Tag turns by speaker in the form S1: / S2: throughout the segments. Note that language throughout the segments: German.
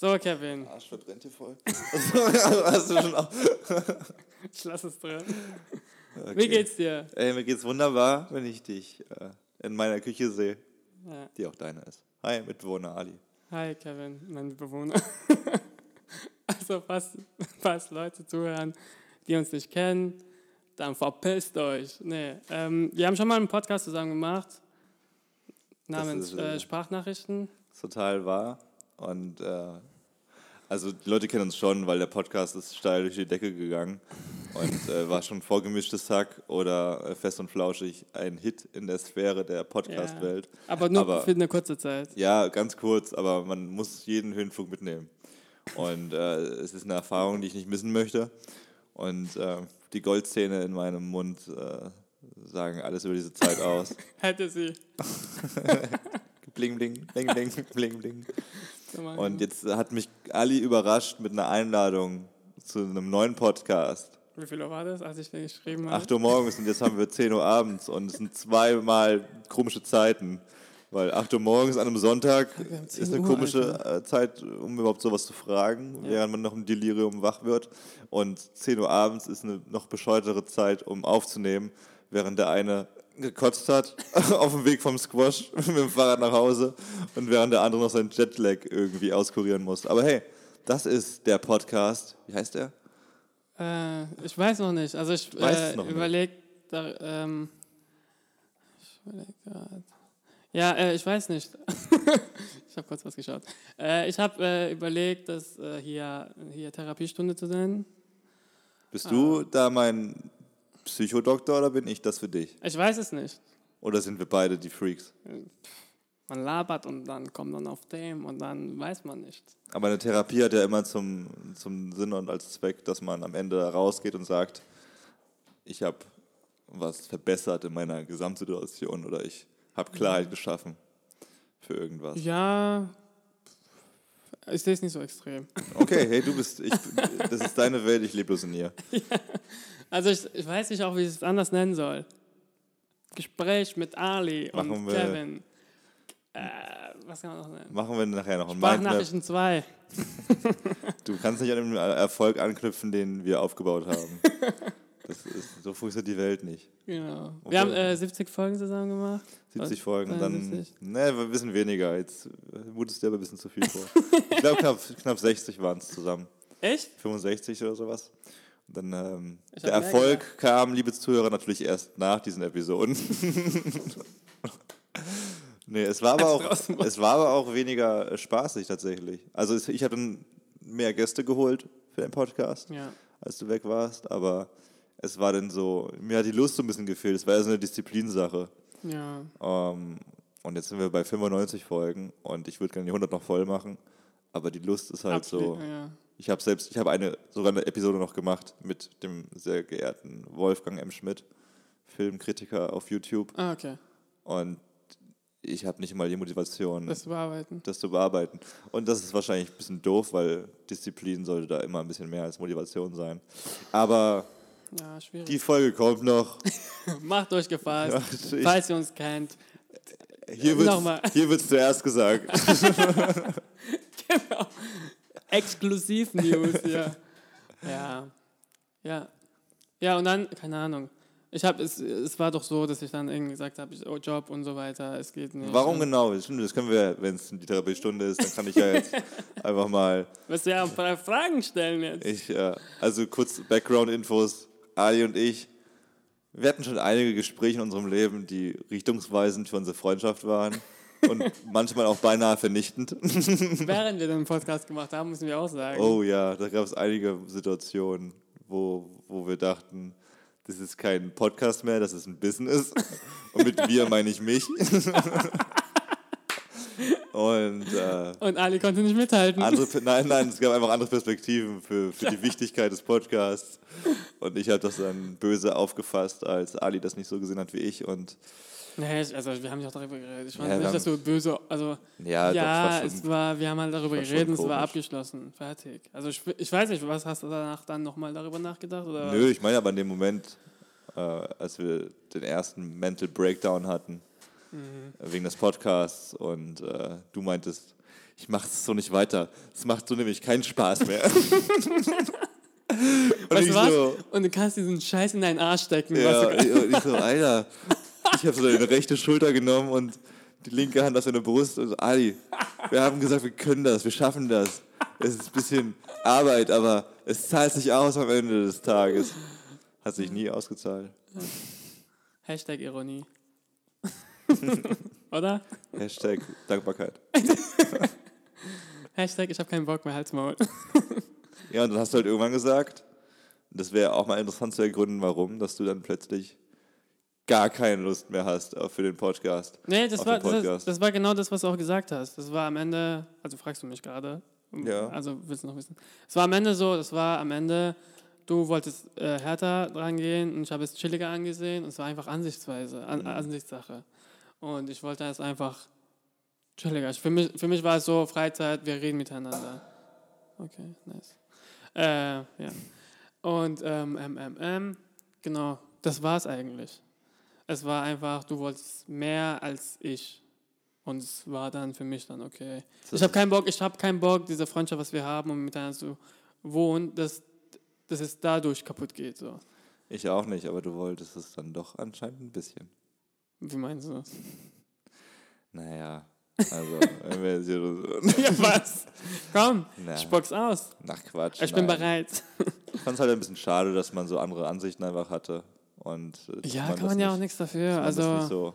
S1: So, Kevin.
S2: Arsch verbrennt hier voll. Hast du schon auch.
S1: Ich lass es drin.
S2: Okay.
S1: Wie geht's dir?
S2: Ey, mir geht's wunderbar, wenn ich dich äh, in meiner Küche sehe,
S1: Ja.
S2: die auch deine ist. Hi, Mitbewohner Ali.
S1: Hi, Kevin, mein Bewohner. also, falls, falls Leute zuhören, die uns nicht kennen, dann verpisst euch. Nee, ähm, wir haben schon mal einen Podcast zusammen gemacht, namens
S2: ist, äh,
S1: äh, Sprachnachrichten.
S2: Ist total wahr. Und äh, also die Leute kennen uns schon, weil der Podcast ist steil durch die Decke gegangen und äh, war schon vorgemischtes Hack oder äh, fest und flauschig ein Hit in der Sphäre der Podcast-Welt.
S1: Aber nur
S2: Aber-
S1: für eine kurze Zeit.
S2: Ja, ganz kurz, aber man muss jeden Höhenflug mitnehmen. Und äh, es ist eine Erfahrung, die ich nicht missen möchte. Und äh, die Goldzähne in meinem Mund äh, sagen alles über diese Zeit aus.
S1: Hätte sie.
S2: bling, bling, bling, bling, bling, bling. Und jetzt hat mich Ali überrascht mit einer Einladung zu einem neuen Podcast.
S1: Wie viel Uhr war das, als ich den geschrieben habe?
S2: 8 Uhr morgens und jetzt haben wir 10 Uhr abends und es sind zweimal komische Zeiten. Weil 8 Uhr morgens an einem Sonntag
S1: Wir haben 10
S2: ist eine
S1: Uhr,
S2: komische äh, Zeit, um überhaupt sowas zu fragen, während man noch im Delirium wach wird. Und 10 Uhr abends ist eine noch bescheuertere Zeit, um aufzunehmen, während der eine gekotzt hat auf dem Weg vom Squash mit dem Fahrrad nach Hause und während der andere noch seinen Jetlag irgendwie auskurieren muss. Aber hey, das ist der Podcast. Wie heißt der?
S1: Äh, ich weiß noch nicht. Also ich äh, überlege, da, ähm, ich überlege gerade. Ja, äh, ich weiß nicht. ich habe kurz was geschaut. Äh, ich habe äh, überlegt, das äh, hier, hier Therapiestunde zu nennen.
S2: Bist
S1: Ah.
S2: du da mein Psychodoktor oder bin ich das für dich?
S1: Ich weiß es nicht.
S2: Oder sind wir beide die Freaks?
S1: Man labert und dann kommt man auf dem und dann weiß man nicht.
S2: Aber eine Therapie hat ja immer zum, zum Sinn und als Zweck, dass man am Ende rausgeht und sagt, ich habe was verbessert in meiner Gesamtsituation oder ich habe Klarheit geschaffen für irgendwas.
S1: Ja, ich sehe es nicht so extrem.
S2: Okay, hey, du bist, ich, das ist deine Welt, ich lebe bloß in ihr.
S1: Also ich, ich weiß nicht auch, wie ich es anders nennen soll. Gespräch mit Ali
S2: Machen
S1: und
S2: wir-
S1: Kevin. Äh, was kann man noch nennen?
S2: Machen wir nachher noch ein Mindmap.
S1: Sprachnachrichten 2.
S2: Du kannst nicht an den Erfolg anknüpfen, den wir aufgebaut haben. Ist, so funktioniert die Welt nicht.
S1: Genau.
S2: Okay.
S1: Wir haben äh, 70 Folgen zusammen gemacht.
S2: 70
S1: Was?
S2: Folgen, dann.
S1: 72?
S2: Ne, ein bisschen weniger. Jetzt äh, mutest dir aber ein bisschen zu viel vor. ich glaube, knapp, knapp 60 waren es zusammen.
S1: Echt?
S2: 65 oder sowas. Und dann ähm, der Erfolg kam, liebe Zuhörer, natürlich erst nach diesen Episoden. nee, es war, aber auch, es war aber auch weniger äh, spaßig tatsächlich. Also ich habe dann mehr Gäste geholt für den Podcast,
S1: Ja.
S2: als du weg warst, aber es war dann so, mir hat die Lust so ein bisschen gefehlt. Es war ja so eine Disziplinsache.
S1: Ja.
S2: Ähm, und jetzt sind wir bei 95 Folgen und ich würde gerne die 100 noch voll machen. Aber die Lust ist halt so.
S1: Absolut, Ja.
S2: Ich habe selbst, ich habe eine sogar eine Episode noch gemacht mit dem sehr geehrten Wolfgang M. Schmidt, Filmkritiker auf YouTube.
S1: Ah, okay.
S2: Und ich habe nicht mal die Motivation,
S1: Das
S2: das,
S1: bearbeiten.
S2: zu bearbeiten. Und das ist wahrscheinlich ein bisschen doof, weil Disziplin sollte da immer ein bisschen mehr als Motivation sein. Aber
S1: Ja, schwierig.
S2: die Folge kommt noch.
S1: Macht euch gefasst.
S2: Ja, ich-
S1: falls ihr uns kennt.
S2: Hier wird wird's zuerst gesagt.
S1: Genau. Exklusiv-News hier. Ja. Ja. Ja, und dann, keine Ahnung. Ich habe es, es war doch so, dass ich dann irgendwie gesagt habe, oh, Job und so weiter, es geht nicht.
S2: Warum
S1: Und
S2: genau? Stimmt, Das können wir, wenn es die Therapiestunde ist, dann kann ich ja jetzt einfach mal
S1: Wirst du ja ein paar Fragen stellen jetzt.
S2: Ich, äh, also kurz Background-Infos. Ali und ich, wir hatten schon einige Gespräche in unserem Leben, die richtungsweisend für unsere Freundschaft waren und manchmal auch beinahe vernichtend.
S1: Während wir den Podcast gemacht haben, müssen wir auch sagen.
S2: Oh ja, da gab es einige Situationen, wo, wo wir dachten, das ist kein Podcast mehr, das ist ein Business. Und mit wir meine ich mich. Und äh,
S1: Und Ali konnte nicht mithalten.
S2: andere, nein, nein, es gab einfach andere Perspektiven für, für die Wichtigkeit des Podcasts. Und ich habe das dann böse aufgefasst, als Ali das nicht so gesehen hat wie ich. Und
S1: Nee, also wir haben ja auch darüber geredet. Ich fand
S2: Ja,
S1: nicht, dass du böse, also
S2: ja,
S1: ja,
S2: war schon,
S1: es war, wir haben halt darüber geredet, und es war abgeschlossen, fertig. Also ich, ich weiß nicht, was hast du danach dann nochmal darüber nachgedacht? Oder?
S2: Nö, ich meine aber in dem Moment, äh, als wir den ersten Mental Breakdown hatten,
S1: Mhm.
S2: wegen des Podcasts und äh, du meintest, ich mache es so nicht weiter. Es macht so nämlich keinen Spaß mehr. und
S1: Weißt du was?
S2: so,
S1: Und du kannst diesen Scheiß in deinen Arsch stecken.
S2: ja, und ich so, Alter, ich habe so deine rechte Schulter genommen und die linke Hand auf deine Brust und so, Ali, wir haben gesagt, wir können das, wir schaffen das. Es ist ein bisschen Arbeit, aber es zahlt sich aus am Ende des Tages. Hat sich nie ausgezahlt.
S1: Hashtag Ironie. Oder?
S2: Hashtag Dankbarkeit.
S1: Hashtag ich habe keinen Bock mehr, halt's Maul.
S2: Ja, und dann hast du halt irgendwann gesagt, das wäre auch mal interessant zu ergründen, warum, dass du dann plötzlich gar keine Lust mehr hast für den Podcast.
S1: Nee, das war,
S2: den
S1: das,
S2: Podcast.
S1: das war genau das, was du auch gesagt hast. Das war am Ende, also fragst du mich gerade.
S2: Ja.
S1: Also willst du noch wissen? Es war am Ende so, das war am Ende, du wolltest äh, härter dran gehen und ich habe es chilliger angesehen und es war einfach Ansichtsweise,
S2: Mhm.
S1: an, Ansichtssache. Und ich wollte es einfach chilliger. Ich, für, mich, für mich war es so, Freizeit, wir reden miteinander. Okay, nice. Äh, ja. Und ähm, ähm, ähm, ähm, genau, das war es eigentlich. Es war einfach, du wolltest mehr als ich. Und es war dann für mich dann okay. Ich habe keinen Bock, ich habe keinen Bock, diese Freundschaft, was wir haben, um miteinander zu wohnen, dass, dass es dadurch kaputt geht. So.
S2: Ich auch nicht, aber du wolltest es dann doch anscheinend ein bisschen.
S1: Wie meinst du das?
S2: Naja, also, wenn wir jetzt hier so,
S1: ja, was? Komm,
S2: Na.
S1: spuck's aus.
S2: nach Quatsch.
S1: Ich bin
S2: nein.
S1: bereit.
S2: Ich fand es halt ein bisschen schade, dass man so andere Ansichten einfach hatte. Und äh,
S1: Ja,
S2: man
S1: kann man ja
S2: nicht,
S1: auch nichts dafür. Also,
S2: so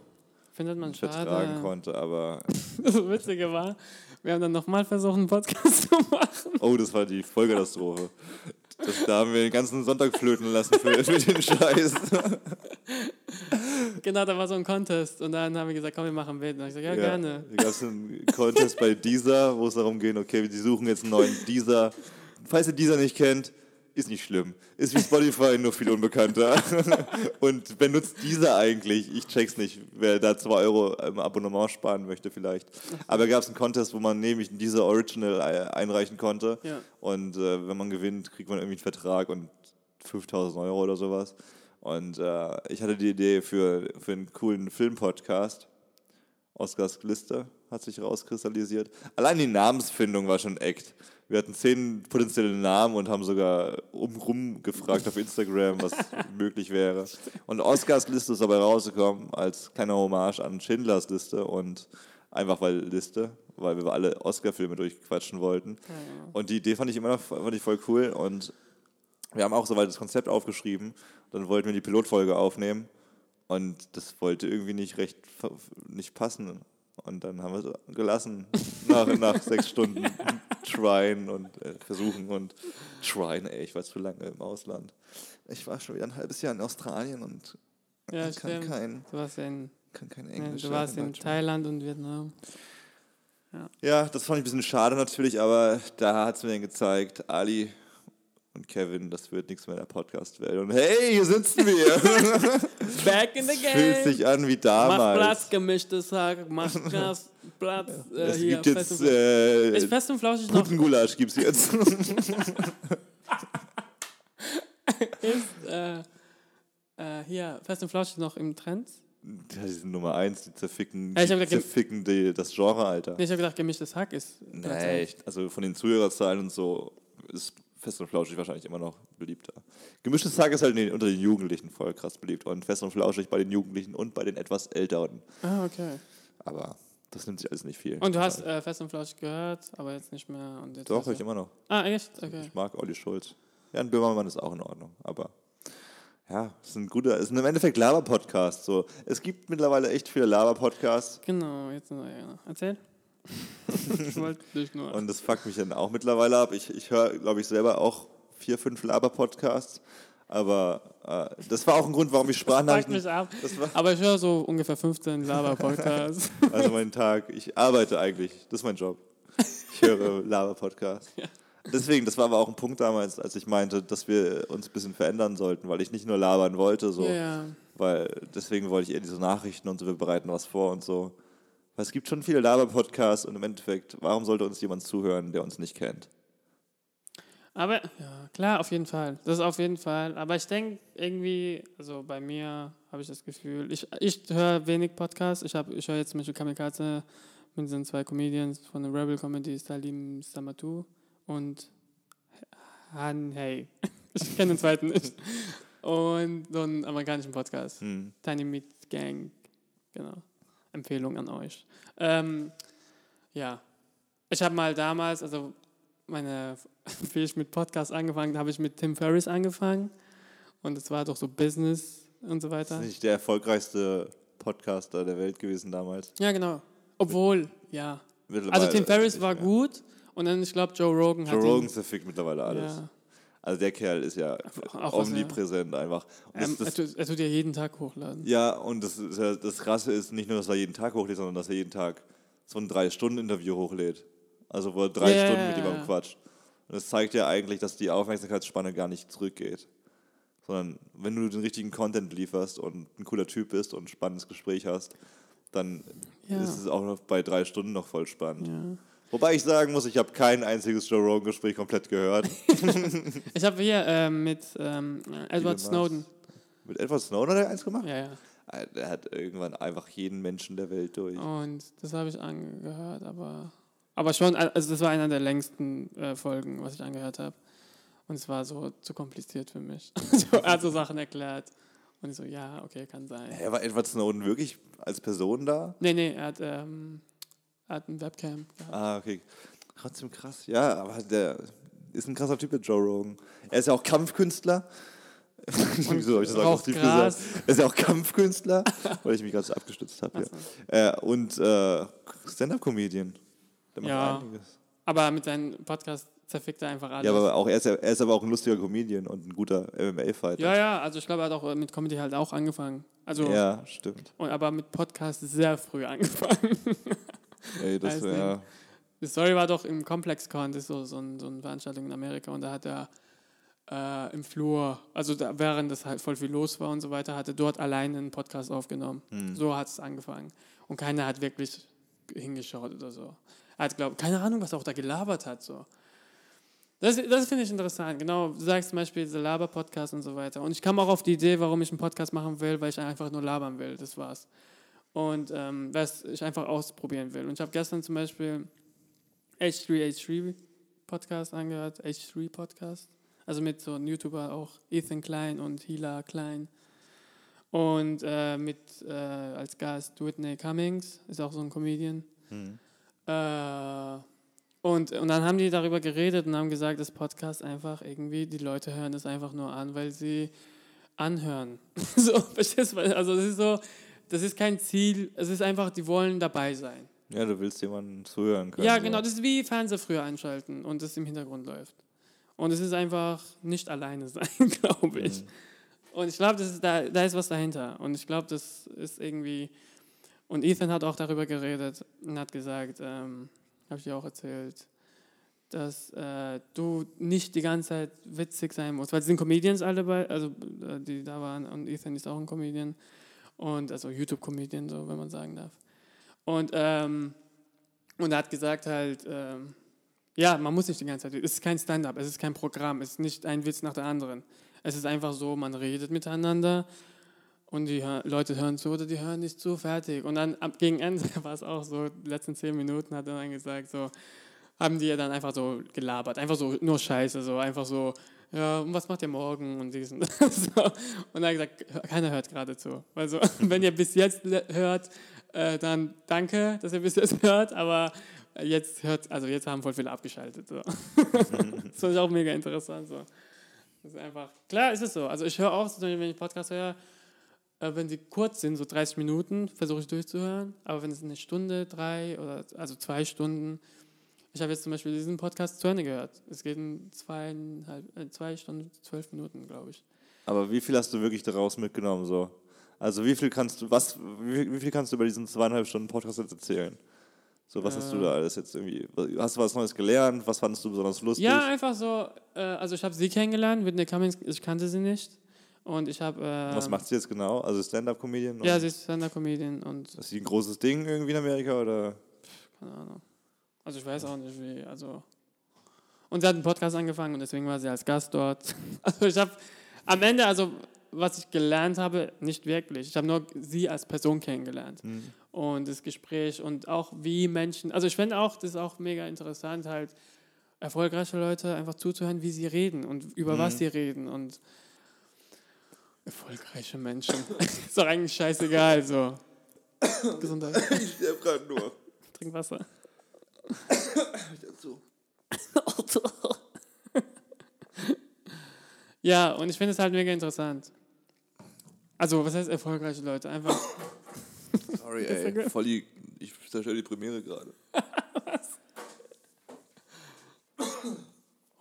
S1: findet man
S2: vertragen
S1: schade.
S2: konnte, aber
S1: Das Witzige war, wir haben dann nochmal versucht, einen Podcast zu machen.
S2: oh, das war die Vollkatastrophe. Das, da haben wir den ganzen Sonntag flöten lassen für, für den Scheiß.
S1: Genau, da war so ein Contest. Und dann haben wir gesagt, komm, wir machen mit. Und dann hab ich gesagt, ja, gerne.
S2: Da gab es einen Contest bei Deezer, wo es darum ging, okay, die suchen jetzt einen neuen Deezer. Falls ihr Deezer nicht kennt, ist nicht schlimm. Ist wie Spotify, nur viel unbekannter. Und benutzt Deezer eigentlich? Ich check's nicht, wer da 2 Euro im Abonnement sparen möchte vielleicht. Aber gab es einen Contest, wo man nämlich Deezer Original einreichen konnte.
S1: Ja.
S2: Und äh, wenn man gewinnt, kriegt man irgendwie einen Vertrag und 5000 Euro oder sowas. Und äh, ich hatte die Idee für, für einen coolen Filmpodcast. Oscars Liste hat sich rauskristallisiert. Allein die Namensfindung war schon Act. Wir hatten zehn potenzielle Namen und haben sogar umrum gefragt auf Instagram, was möglich wäre. Und Oscars Liste ist dabei rausgekommen als kleiner Hommage an Schindlers Liste und einfach weil Liste, weil wir alle Oscar-Filme durchquatschen wollten. Und die Idee fand ich immer noch fand ich voll cool und wir haben auch soweit das Konzept aufgeschrieben. Dann wollten wir die Pilotfolge aufnehmen und das wollte irgendwie nicht recht nicht passen. Und dann haben wir es gelassen nach, nach sechs Stunden tryen und äh, versuchen und tryen. Ey, ich war zu lange im Ausland. Ich war schon wieder ein halbes Jahr in Australien und
S1: Ja,
S2: kann,
S1: stimmt.
S2: kein,
S1: Du warst in,
S2: kann kein
S1: ja,
S2: Englisch.
S1: du warst in. Thailand und Vietnam.
S2: Ja, das fand ich ein bisschen schade natürlich, aber da hat es mir dann gezeigt, Ali und Kevin, das wird nichts mehr in der Podcast-Welt. Und hey, hier sitzen wir.
S1: Back in the
S2: Fühlt
S1: game.
S2: sich an wie
S1: Mach
S2: damals.
S1: Platz, gemischtes Hack. Mach Platz, Platz. Äh,
S2: es
S1: hier,
S2: gibt
S1: fest
S2: jetzt äh,
S1: ist fest und flauschig noch
S2: Putengulasch gibt's jetzt.
S1: ist, äh, äh, hier, fest und flauschig noch im Trend?
S2: Ja, die sind Nummer eins, die zerficken,
S1: Ja,
S2: die
S1: gedacht,
S2: zerficken die, das Genre, Alter.
S1: Nee, ich habe gedacht, gemischtes Hack ist.
S2: Nee, echt. also von den Zuhörerzahlen und so ist Fest und Flauschig wahrscheinlich immer noch beliebter. Gemischtes Tag ist halt den, unter den Jugendlichen voll krass beliebt und Fest und Flauschig bei den Jugendlichen und bei den etwas Älteren.
S1: Ah, okay.
S2: Aber das nimmt sich alles nicht viel.
S1: Und du hast äh, fest und flauschig gehört, aber jetzt nicht mehr. Und jetzt
S2: Doch, ich immer noch.
S1: Ah, echt? Okay.
S2: Ich mag Olli Schulz. Jan Böhmermann ist auch in Ordnung, aber ja, es ist ein guter, es ist im Endeffekt Laber-Podcast. So. Es gibt mittlerweile echt viele Laber-Podcasts
S1: Genau, jetzt noch einer. Erzähl.
S2: und das fuckt mich dann auch mittlerweile ab. Ich, ich höre, glaube ich, selber auch vier, fünf Laber-Podcasts, aber äh, das war auch ein Grund, warum ich Sprachnachrichten,
S1: mich ab.
S2: das
S1: Aber ich höre so ungefähr 15 Laber-Podcasts.
S2: also mein Tag, ich arbeite eigentlich, das ist mein Job. Ich höre Laber-Podcasts. Deswegen, das war aber auch ein Punkt damals, als ich meinte, dass wir uns ein bisschen verändern sollten, weil ich nicht nur labern wollte, so.
S1: Ja, ja.
S2: Weil deswegen wollte ich eher diese Nachrichten und so, wir bereiten was vor und so. Weil es gibt schon viele Laber-Podcasts und im Endeffekt, warum sollte uns jemand zuhören, der uns nicht kennt?
S1: Aber ja, klar, auf jeden Fall. Das ist auf jeden Fall. Aber ich denke irgendwie, also bei mir habe ich das Gefühl, ich, ich höre wenig Podcasts. Ich, hab- ich höre jetzt zum Beispiel Kamikaze mit diesen zwei Comedians von der Rebel Comedy, Salim Samatu und Han Hey. Ich kenne den zweiten nicht. Und so einen amerikanischen Podcast.
S2: Hm.
S1: Tiny Meat Gang. Genau. Empfehlung an euch. Ähm, ja. Ich habe mal damals, also meine, wie ich mit Podcast angefangen habe, ich mit Tim Ferriss angefangen. Und es war doch so Business und so
S2: Das
S1: weiter.
S2: ist nicht der erfolgreichste Podcaster der Welt gewesen damals.
S1: Ja, genau. Obwohl, ja. Also Tim Ferriss war
S2: mehr.
S1: gut und dann, ich glaube, Joe Rogan
S2: Joe
S1: hat
S2: Rogan
S1: ihn,
S2: zerfickt mittlerweile alles.
S1: ja,
S2: Also der Kerl ist ja
S1: auch was
S2: omnipräsent einfach. Und das,
S1: ähm, er,
S2: das,
S1: tut, er tut ja jeden Tag hochladen.
S2: ja, und das, ja, das Krasse ist nicht nur, dass er jeden Tag hochlädt, sondern dass er jeden Tag so ein Drei-Stunden-Interview hochlädt. Also wo er drei
S1: Ja,
S2: Stunden mit jemandem quatscht. Und das zeigt ja eigentlich, dass die Aufmerksamkeitsspanne gar nicht zurückgeht. Sondern wenn du den richtigen Content lieferst und ein cooler Typ bist und ein spannendes Gespräch hast, dann
S1: Ja.
S2: ist es auch noch bei drei Stunden noch voll spannend. Wobei ich sagen muss, ich habe kein einziges Joe Rogan-Gespräch komplett gehört.
S1: Ich habe hier ähm, mit ähm, Edward. Snowden.
S2: Mit Edward Snowden hat er eins gemacht?
S1: Ja, ja.
S2: Äh, Der hat irgendwann einfach jeden Menschen der Welt durch.
S1: Und das habe ich angehört, aber, aber schon, also das war einer der längsten äh, Folgen, was ich angehört habe. Und es war so zu kompliziert für mich. so, er hat so Sachen erklärt. Und ich so, ja, okay, kann sein.
S2: Hä, war Edward Snowden wirklich als Person da?
S1: Nee, nee, er hat, ähm, er hat ein Webcam gehabt.
S2: Ah, okay. Trotzdem krass. Ja, aber der ist ein krasser Typ, der Joe Rogan. Er ist ja auch Kampfkünstler. Wieso habe ich das aggressiv
S1: Gras.
S2: gesagt? Er ist ja auch Kampfkünstler, weil ich mich gerade so abgestützt habe. Ja. Äh, und äh, Stand-Up-Comedian. Der macht
S1: Ja.
S2: einiges.
S1: Aber mit seinem Podcast zerfickt er einfach alles.
S2: Ja, aber auch, er, ist, er ist aber auch ein lustiger Comedian und ein guter MMA-Fighter.
S1: ja, ja, also ich glaube, er hat auch äh, mit Comedy halt auch angefangen. Also,
S2: Ja, stimmt.
S1: und, aber mit Podcast sehr früh angefangen.
S2: Ey, das
S1: Weiß
S2: wär, ja.
S1: Die Story war doch im ComplexCon, das ist so, so, ein, so eine Veranstaltung in Amerika und da hat er äh, im Flur, also da, während das halt voll viel los war und so weiter, hat er dort alleine einen Podcast aufgenommen.
S2: Hm.
S1: So hat es angefangen. Und keiner hat wirklich hingeschaut oder so. Er hat, glaube keine Ahnung, was er auch da gelabert hat. So. Das, das finde ich interessant. Genau, du sagst zum Beispiel der Laber-Podcast und so weiter. Und ich kam auch auf die Idee, warum ich einen Podcast machen will, weil ich einfach nur labern will. Das war's. Und ähm, was ich einfach ausprobieren will. Und ich habe gestern zum Beispiel H3H3 Podcast angehört, H3 Podcast. Also mit so einem YouTuber auch Ethan Klein und Hila Klein. Und äh, mit äh, als Gast Whitney Cummings, ist auch so ein Comedian.
S2: Hm.
S1: Äh, und, und dann haben die darüber geredet und haben gesagt, das Podcast einfach irgendwie, die Leute hören das einfach nur an, weil sie anhören. so, verstehst du? Also das ist so, das ist kein Ziel, es ist einfach, die wollen dabei sein.
S2: ja, du willst jemanden zuhören können.
S1: Ja,
S2: so.
S1: genau, das ist wie Fernseher früher einschalten und das im Hintergrund läuft. Und es ist einfach nicht alleine sein, glaube ich.
S2: Mhm.
S1: Und ich glaube, da, da ist was dahinter. Und ich glaube, das ist irgendwie. Und Ethan hat auch darüber geredet und hat gesagt, ähm, habe ich dir auch erzählt, dass äh, du nicht die ganze Zeit witzig sein musst. Weil es sind Comedians alle bei, also äh, die da waren. Und Ethan ist auch ein Comedian. Und also YouTube-Comedian, so wenn man sagen darf. Und, ähm, und er hat gesagt halt, ähm, ja, man muss nicht die ganze Zeit, es ist kein Stand-up, es ist kein Programm, es ist nicht ein Witz nach der anderen. Es ist einfach so, man redet miteinander und die Leute hören zu oder die hören nicht zu, fertig. Und dann ab gegen Ende war es auch so, die letzten zehn Minuten hat er dann gesagt, so, haben die ja dann einfach so gelabert, einfach so nur Scheiße, so einfach so, ja, und was macht ihr morgen und dies und das. So. Und er hat gesagt, keiner hört gerade zu. Also, wenn ihr bis jetzt hört, äh, dann danke, dass ihr bis jetzt hört, aber jetzt hört, also jetzt haben voll viele abgeschaltet. So. das finde ich auch mega interessant. So. Das ist einfach, klar ist es so. Also ich höre auch, wenn ich Podcast höre, äh, wenn sie kurz sind, so 30 Minuten, versuche ich durchzuhören. Aber wenn es eine Stunde, drei oder also zwei Stunden, ich habe jetzt zum Beispiel diesen Podcast zu Ende gehört. Es geht in zweieinhalb, äh, zwei Stunden, zwölf Minuten, glaube ich.
S2: Aber wie viel hast du wirklich daraus mitgenommen? So? Also wie viel kannst du, was, wie, wie viel kannst du über diesen zweieinhalb Stunden Podcast jetzt erzählen? So, was hast du
S1: Äh.
S2: da alles jetzt irgendwie? Hast du was Neues gelernt? Was fandest du besonders lustig?
S1: Ja, einfach so, äh, also ich habe sie kennengelernt, Whitney Cummings, ich kannte sie nicht. Und ich habe... Äh,
S2: was macht sie jetzt genau? Also Stand-Up-Comedian?
S1: Ja, sie ist Stand-Up-Comedian und
S2: ist sie ein großes Ding irgendwie in Amerika oder?
S1: keine Ahnung. Also ich weiß auch nicht, wie, also... Und sie hat einen Podcast angefangen und deswegen war sie als Gast dort. Also ich habe am Ende, also was ich gelernt habe, nicht wirklich. Ich habe nur sie als Person kennengelernt.
S2: Hm.
S1: und das Gespräch und auch wie Menschen, also ich finde auch, das ist auch mega interessant, halt erfolgreiche Leute einfach zuzuhören, wie sie reden und über was sie reden und erfolgreiche Menschen. ist doch eigentlich scheißegal, so. Gesundheit.
S2: Ich gerade nur.
S1: Trink Wasser.
S2: Dazu.
S1: Ja, und ich finde es halt mega interessant. Also, was heißt erfolgreiche Leute? Einfach,
S2: Sorry, ey. Voll die, ich zerstöre die Premiere gerade.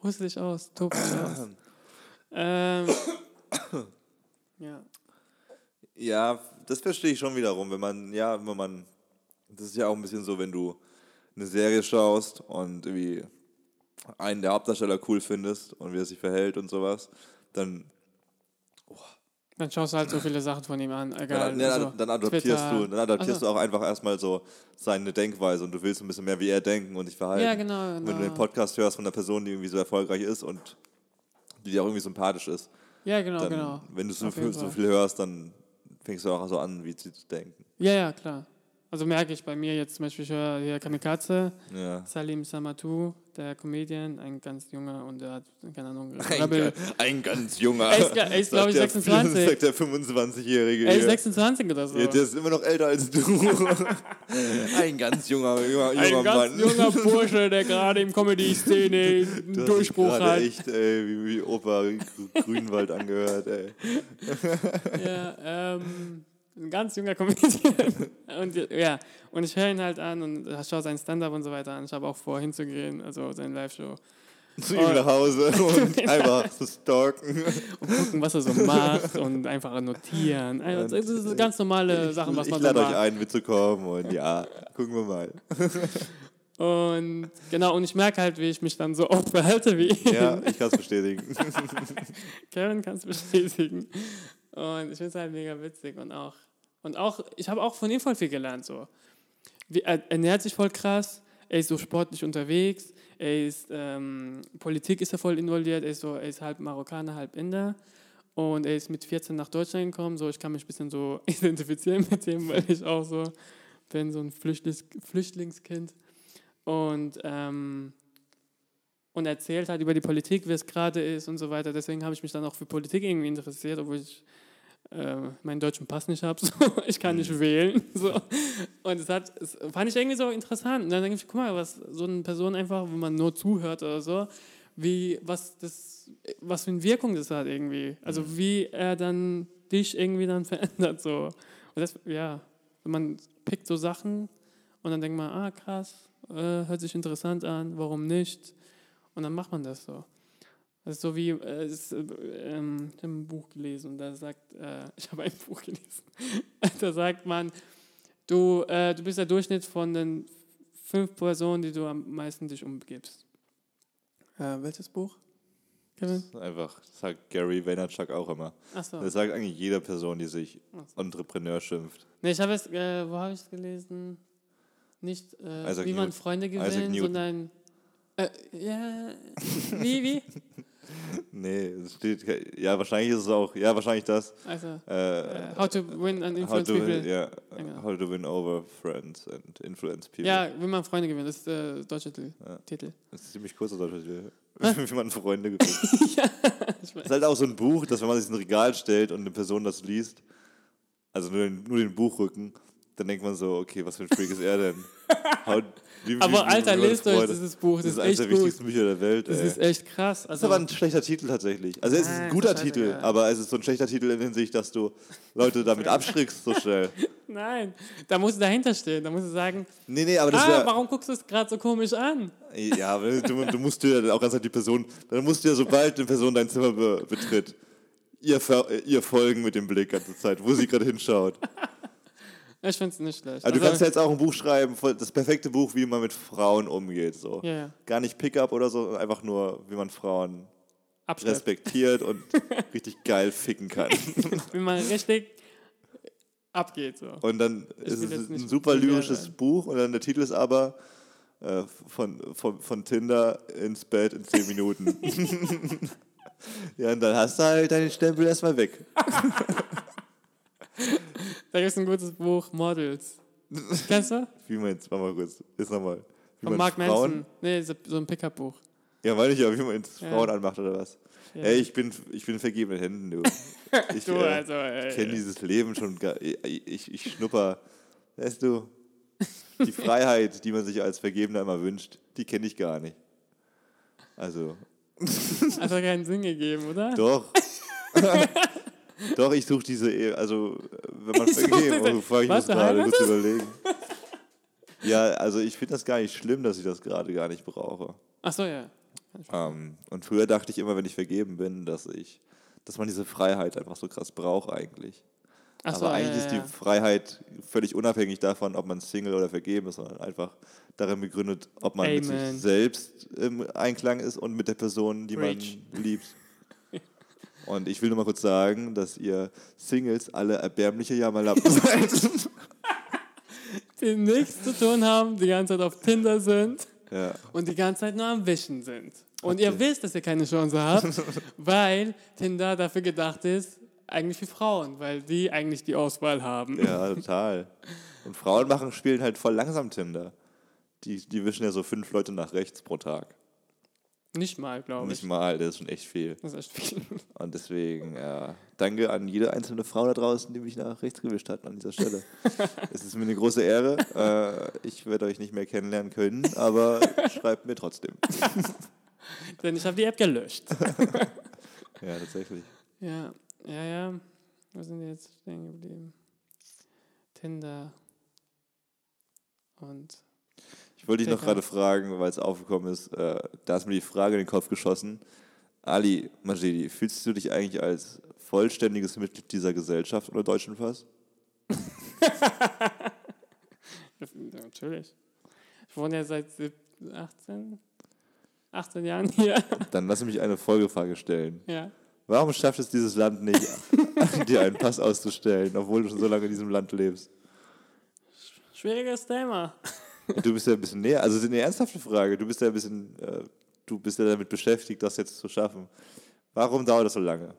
S1: huste dich aus, tob dich aus. Ähm, ja.
S2: Ja, das verstehe ich schon wiederum, wenn man, ja, wenn man, das ist ja auch ein bisschen so, wenn du eine Serie schaust und irgendwie einen der Hauptdarsteller cool findest und wie er sich verhält und sowas, dann,
S1: Dann schaust du halt so viele Sachen von ihm an, egal.
S2: dann,
S1: also,
S2: dann adaptierst
S1: Twitter.
S2: du, dann adaptierst
S1: Also-
S2: du auch einfach erstmal so seine Denkweise und du willst ein bisschen mehr wie er denken und sich verhalten.
S1: Ja, genau,
S2: Und Wenn du
S1: genau.
S2: den Podcast hörst von einer Person, die irgendwie so erfolgreich ist und die dir auch irgendwie sympathisch ist,
S1: Ja, genau,
S2: dann,
S1: genau.
S2: wenn du so viel, so viel hörst, dann fängst du auch so an, wie sie zu denken.
S1: Ja, ja, klar. Also merke ich bei mir jetzt zum Beispiel, ich höre hier Kamikaze,
S2: Ja.
S1: Salim Samatou, der Comedian, ein ganz junger und der hat, keine Ahnung,
S2: Ein, ein ganz junger.
S1: Er ist, er ist glaube ich,
S2: sagt der-
S1: 26.
S2: Sagt der 25-Jährige.
S1: Er ist
S2: hier.
S1: 26 oder so.
S2: Ja, der ist immer noch älter als du. ein ganz junger, junger, junger
S1: ein ganz
S2: Mann.
S1: junger Bursche, der gerade im Comedy-Szene einen Durchbruch hat.
S2: echt ey, wie, wie Opa Grü- Grünwald angehört. Ey.
S1: Ja, ähm, ein ganz junger Comedian. und ja, und ich höre ihn halt an und schaue sein Stand-up und so weiter an. Ich habe auch vor, hinzugehen, also seine Live-Show.
S2: Zu ihm nach Hause und einfach zu stalken.
S1: Und gucken, was er so macht und einfach notieren. Also, das sind ganz normale Sachen, was
S2: ich
S1: man so
S2: lade euch
S1: macht.
S2: ein, mitzukommen und ja, gucken wir mal.
S1: Und genau, und ich merke halt, wie ich mich dann so oft verhalte wie ihn.
S2: Ja, ich kann es bestätigen.
S1: Kevin kann es bestätigen. Und ich finde es halt mega witzig und auch, und auch, ich habe auch von ihm voll viel gelernt. So. Er ernährt sich voll krass, er ist so sportlich unterwegs, er ist, ähm, Politik ist er voll involviert, er ist, so, er ist halb Marokkaner, halb Inder. Und er ist mit 14 nach Deutschland gekommen, so ich kann mich ein bisschen so identifizieren mit dem, weil ich auch so bin, so ein Flüchtlings Flüchtlingskind. Und, ähm, und erzählt halt über die Politik, wie es gerade ist und so weiter. Deswegen habe ich mich dann auch für Politik irgendwie interessiert, obwohl ich äh, meinen deutschen Pass nicht habe. So. Ich kann nicht wählen. So. Und das, hat, das fand ich irgendwie so interessant. Und dann denke ich, guck mal, was so eine Person einfach, wenn man nur zuhört oder so, wie, was, das, was für eine Wirkung das hat irgendwie. Also wie er dann dich irgendwie dann verändert. So. Und das, ja, man pickt so Sachen und dann denkt man, ah krass, äh, hört sich interessant an, warum nicht? Und dann macht man das so. Das ist so wie, äh, es, äh, ähm, ich habe ein Buch gelesen und da sagt, äh, ich habe ein Buch gelesen, da sagt man, du, äh, du bist der Durchschnitt von den fünf Personen, die du am meisten dich umgibst. Äh, welches Buch? Kevin?
S2: Einfach, das sagt Gary Vaynerchuk auch immer.
S1: Achso.
S2: Das sagt eigentlich jede Person, die sich
S1: Ach so.
S2: Entrepreneur schimpft.
S1: Nee, ich habe es, äh, wo habe ich es gelesen? Nicht, äh, wie man. Freunde gewinnt, sondern, äh, ja, wie, wie?
S2: Nee, es steht, ja, wahrscheinlich ist es auch, ja, wahrscheinlich das.
S1: Also,
S2: Äh,
S1: äh, how to win and
S2: how,
S1: influence
S2: to
S1: people.
S2: win, ja,
S1: genau.
S2: how to win over friends and influence people.
S1: Ja, wie man Freunde gewinnt, das ist der deutsche Titel.
S2: Ja.
S1: Titel.
S2: Das ist ziemlich kurz, Deutsch, wie man Freunde gewinnt.
S1: Ich
S2: Das ist halt auch so ein Buch, dass wenn man sich in ein Regal stellt und eine Person das liest, also nur den, nur den Buchrücken, dann denkt man so, okay, was für ein Freak ist er denn? Wie,
S1: Aber Alter, lest euch dieses Buch, das,
S2: Das ist eines
S1: echt
S2: der wichtigsten Bücher der Welt.
S1: Das
S2: ey.
S1: ist echt krass.
S2: Das ist
S1: Also,
S2: aber ein schlechter Titel tatsächlich. Also es ist ein guter Titel,
S1: scheißegal.
S2: aber es ist so ein schlechter Titel in Hinsicht, dass du Leute damit abschreckst so schnell.
S1: nein, da musst du dahinter stehen. Da musst du sagen,
S2: Nee, nee, aber das
S1: ah,
S2: wäre...
S1: warum guckst du es gerade so komisch an?
S2: Ja, du, du musst dir dann auch ganz halt die Person... Dann musst du ja, sobald eine Person dein Zimmer be, betritt, ihr, ihr folgen mit dem Blick ganze Zeit, wo sie gerade hinschaut.
S1: Ich finde es nicht schlecht.
S2: Also du kannst ja jetzt auch ein Buch schreiben, das perfekte Buch, wie man mit Frauen umgeht. So.
S1: ja, ja.
S2: Gar nicht Pickup oder so, einfach nur, wie man Frauen
S1: Abschleppen.
S2: respektiert und richtig geil ficken kann.
S1: Wie man richtig abgeht. So.
S2: Und dann
S1: Ich
S2: ist es ein super lyrisches. Buch und dann der Titel ist aber äh, von, von, von Tinder ins Bett in 10 Minuten. ja, und dann hast du halt deinen Stempel erstmal weg.
S1: Da gibt es ein gutes Buch, Models. Kennst du?
S2: Wie meinst du? Warte mal kurz. Ist nochmal.
S1: Von Mark
S2: Frauen,
S1: Manson. Nee, so, so ein Pickup-Buch.
S2: Ja, meine ich ja, wie man jetzt
S1: Ja.
S2: Frauen anmacht oder was.
S1: Ja.
S2: Ey, ich bin, ich bin vergebenen Händen, du. Ich,
S1: Du,
S2: äh,
S1: also,
S2: ich kenne dieses Leben schon. gar- Ich, ich, ich schnupper, weißt du, die Freiheit, die man sich als Vergebener immer wünscht, die kenne ich gar nicht. Also,
S1: Hat doch keinen Sinn gegeben, oder?
S2: doch. Doch, ich suche diese, Ehe, also, äh, wenn man
S1: Ich diese-
S2: oh, frage ich muss gerade kurz überlegen. Ja, also ich finde das gar nicht schlimm, dass ich das gerade gar nicht brauche.
S1: Ach so, ja.
S2: Ähm, und früher dachte ich immer, wenn ich vergeben bin, dass ich, dass man diese Freiheit einfach so krass braucht eigentlich.
S1: Ach so,
S2: Aber
S1: ja,
S2: eigentlich
S1: ja,
S2: ist
S1: ja.
S2: die Freiheit völlig unabhängig davon, ob man Single oder vergeben ist, sondern einfach darin begründet, ob man mit
S1: Amen.
S2: sich selbst im Einklang ist und mit der Person, die
S1: Preach.
S2: man liebt. Und ich will nur mal kurz sagen, dass ihr Singles alle erbärmliche Jammerlappen seid.
S1: Die nichts zu tun haben, die ganze Zeit auf Tinder sind
S2: ja.
S1: und die ganze Zeit nur am Wischen sind. Und ihr
S2: ihr-
S1: wisst, dass ihr keine Chance habt, weil Tinder dafür gedacht ist, eigentlich für Frauen, weil die eigentlich die Auswahl haben.
S2: ja, total. Und Frauen machen, spielen halt voll langsam Tinder. Die, die wischen ja so fünf Leute nach rechts pro Tag.
S1: Nicht mal, glaube
S2: Nicht
S1: ich.
S2: mal, das ist schon echt viel.
S1: Das ist echt viel.
S2: Und deswegen, ja, danke an jede einzelne Frau da draußen, die mich nach rechts gewischt hat an dieser Stelle. es ist mir eine große Ehre. Äh, ich werde euch nicht mehr kennenlernen können, aber schreibt mir trotzdem.
S1: Denn ich habe die App gelöscht.
S2: Ja, tatsächlich.
S1: Ja, ja, ja. Wo sind wir jetzt stehen geblieben? Tinder. Und
S2: Ich wollte dich noch gerade fragen, weil es aufgekommen ist, äh, da ist mir die Frage in den Kopf geschossen. Ali Majidi, fühlst du dich eigentlich als vollständiges Mitglied dieser Gesellschaft oder deutschen Pass?
S1: Natürlich. Ich wohne ja seit sieb- 18, 18 Jahren hier.
S2: Dann lass mich eine Folgefrage stellen.
S1: ja.
S2: Warum schafft es dieses Land nicht, dir einen Pass auszustellen, obwohl du schon so lange in diesem Land lebst?
S1: Schwieriges Thema.
S2: Du bist ja ein bisschen näher, also das ist eine ernsthafte Frage. Du bist ja ein bisschen, äh, du bist ja damit beschäftigt, das jetzt zu schaffen. Warum dauert das so lange?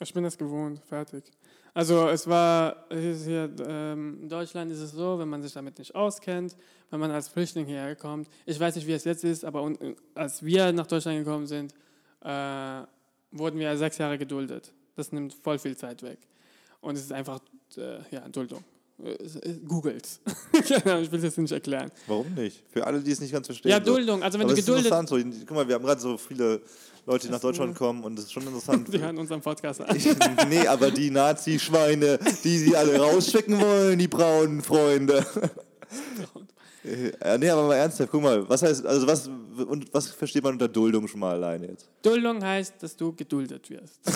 S1: Ich bin das gewohnt, fertig. Also es war, hier, ähm, in Deutschland ist es so, wenn man sich damit nicht auskennt, wenn man als Flüchtling hierher kommt, ich weiß nicht, wie es jetzt ist, aber un, als wir nach Deutschland gekommen sind, äh, wurden wir sechs Jahre geduldet. Das nimmt voll viel Zeit weg. Und es ist einfach, äh, ja, Duldung. Ahnung, ich will es jetzt nicht erklären.
S2: Warum nicht? Für alle, die es nicht ganz verstehen.
S1: Ja. Duldung. Also wenn
S2: Aber
S1: du
S2: es ist
S1: geduldet...
S2: interessant so. Guck mal, wir haben gerade so viele Leute, die nach Deutschland kommen und es ist schon interessant.
S1: Die hören unseren Podcast an.
S2: Ich, nee, aber die Nazi-Schweine, die sie alle rausschicken wollen, die braunen Freunde. Äh, nee, aber mal ernsthaft, guck mal, was heißt, also was, und was versteht man unter Duldung schon mal alleine jetzt?
S1: Duldung heißt, dass du geduldet wirst.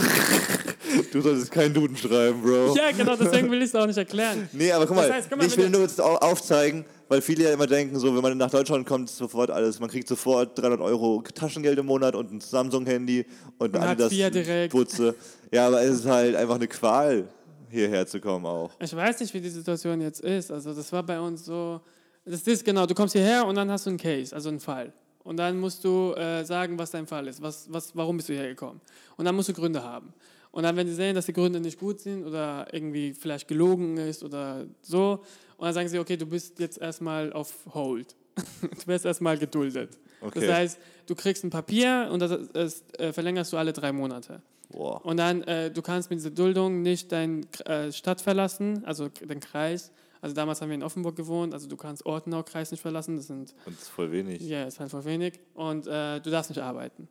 S2: Du solltest keinen Duden schreiben, Bro.
S1: ja, genau, deswegen will ich es auch nicht erklären.
S2: Nee, aber guck mal,
S1: Das heißt, guck mal,
S2: ich will nur jetzt au- aufzeigen, weil viele ja immer denken, so, wenn man nach Deutschland kommt, ist sofort alles, man kriegt sofort 300 Euro Taschengeld im Monat und ein Samsung-Handy und
S1: Und direkt.
S2: Adidas-Putze. Ja, aber es ist halt einfach eine Qual, hierher zu kommen auch.
S1: Ich weiß nicht, wie die Situation jetzt ist. Also das war bei uns so. Das ist genau, du kommst hierher und dann hast du einen Case, also einen Fall. Und dann musst du äh, sagen, was dein Fall ist, was, was, warum bist du hierher gekommen. Und dann musst du Gründe haben. Und dann, wenn sie sehen, dass die Gründe nicht gut sind oder irgendwie vielleicht gelogen ist oder so, und dann sagen sie, okay, du bist jetzt erstmal auf Hold. du wirst erstmal geduldet.
S2: Okay.
S1: Das heißt, du kriegst ein Papier und das, das äh, verlängerst du alle drei Monate.
S2: Boah.
S1: Und dann, äh, du kannst mit dieser Duldung nicht deine äh, Stadt verlassen, also den Kreis. Also damals haben wir in Offenburg gewohnt, also du kannst Ortenau-Kreis nicht verlassen, das sind,
S2: Und das ist voll wenig.
S1: ja, ist halt voll wenig. Und äh, du darfst nicht arbeiten.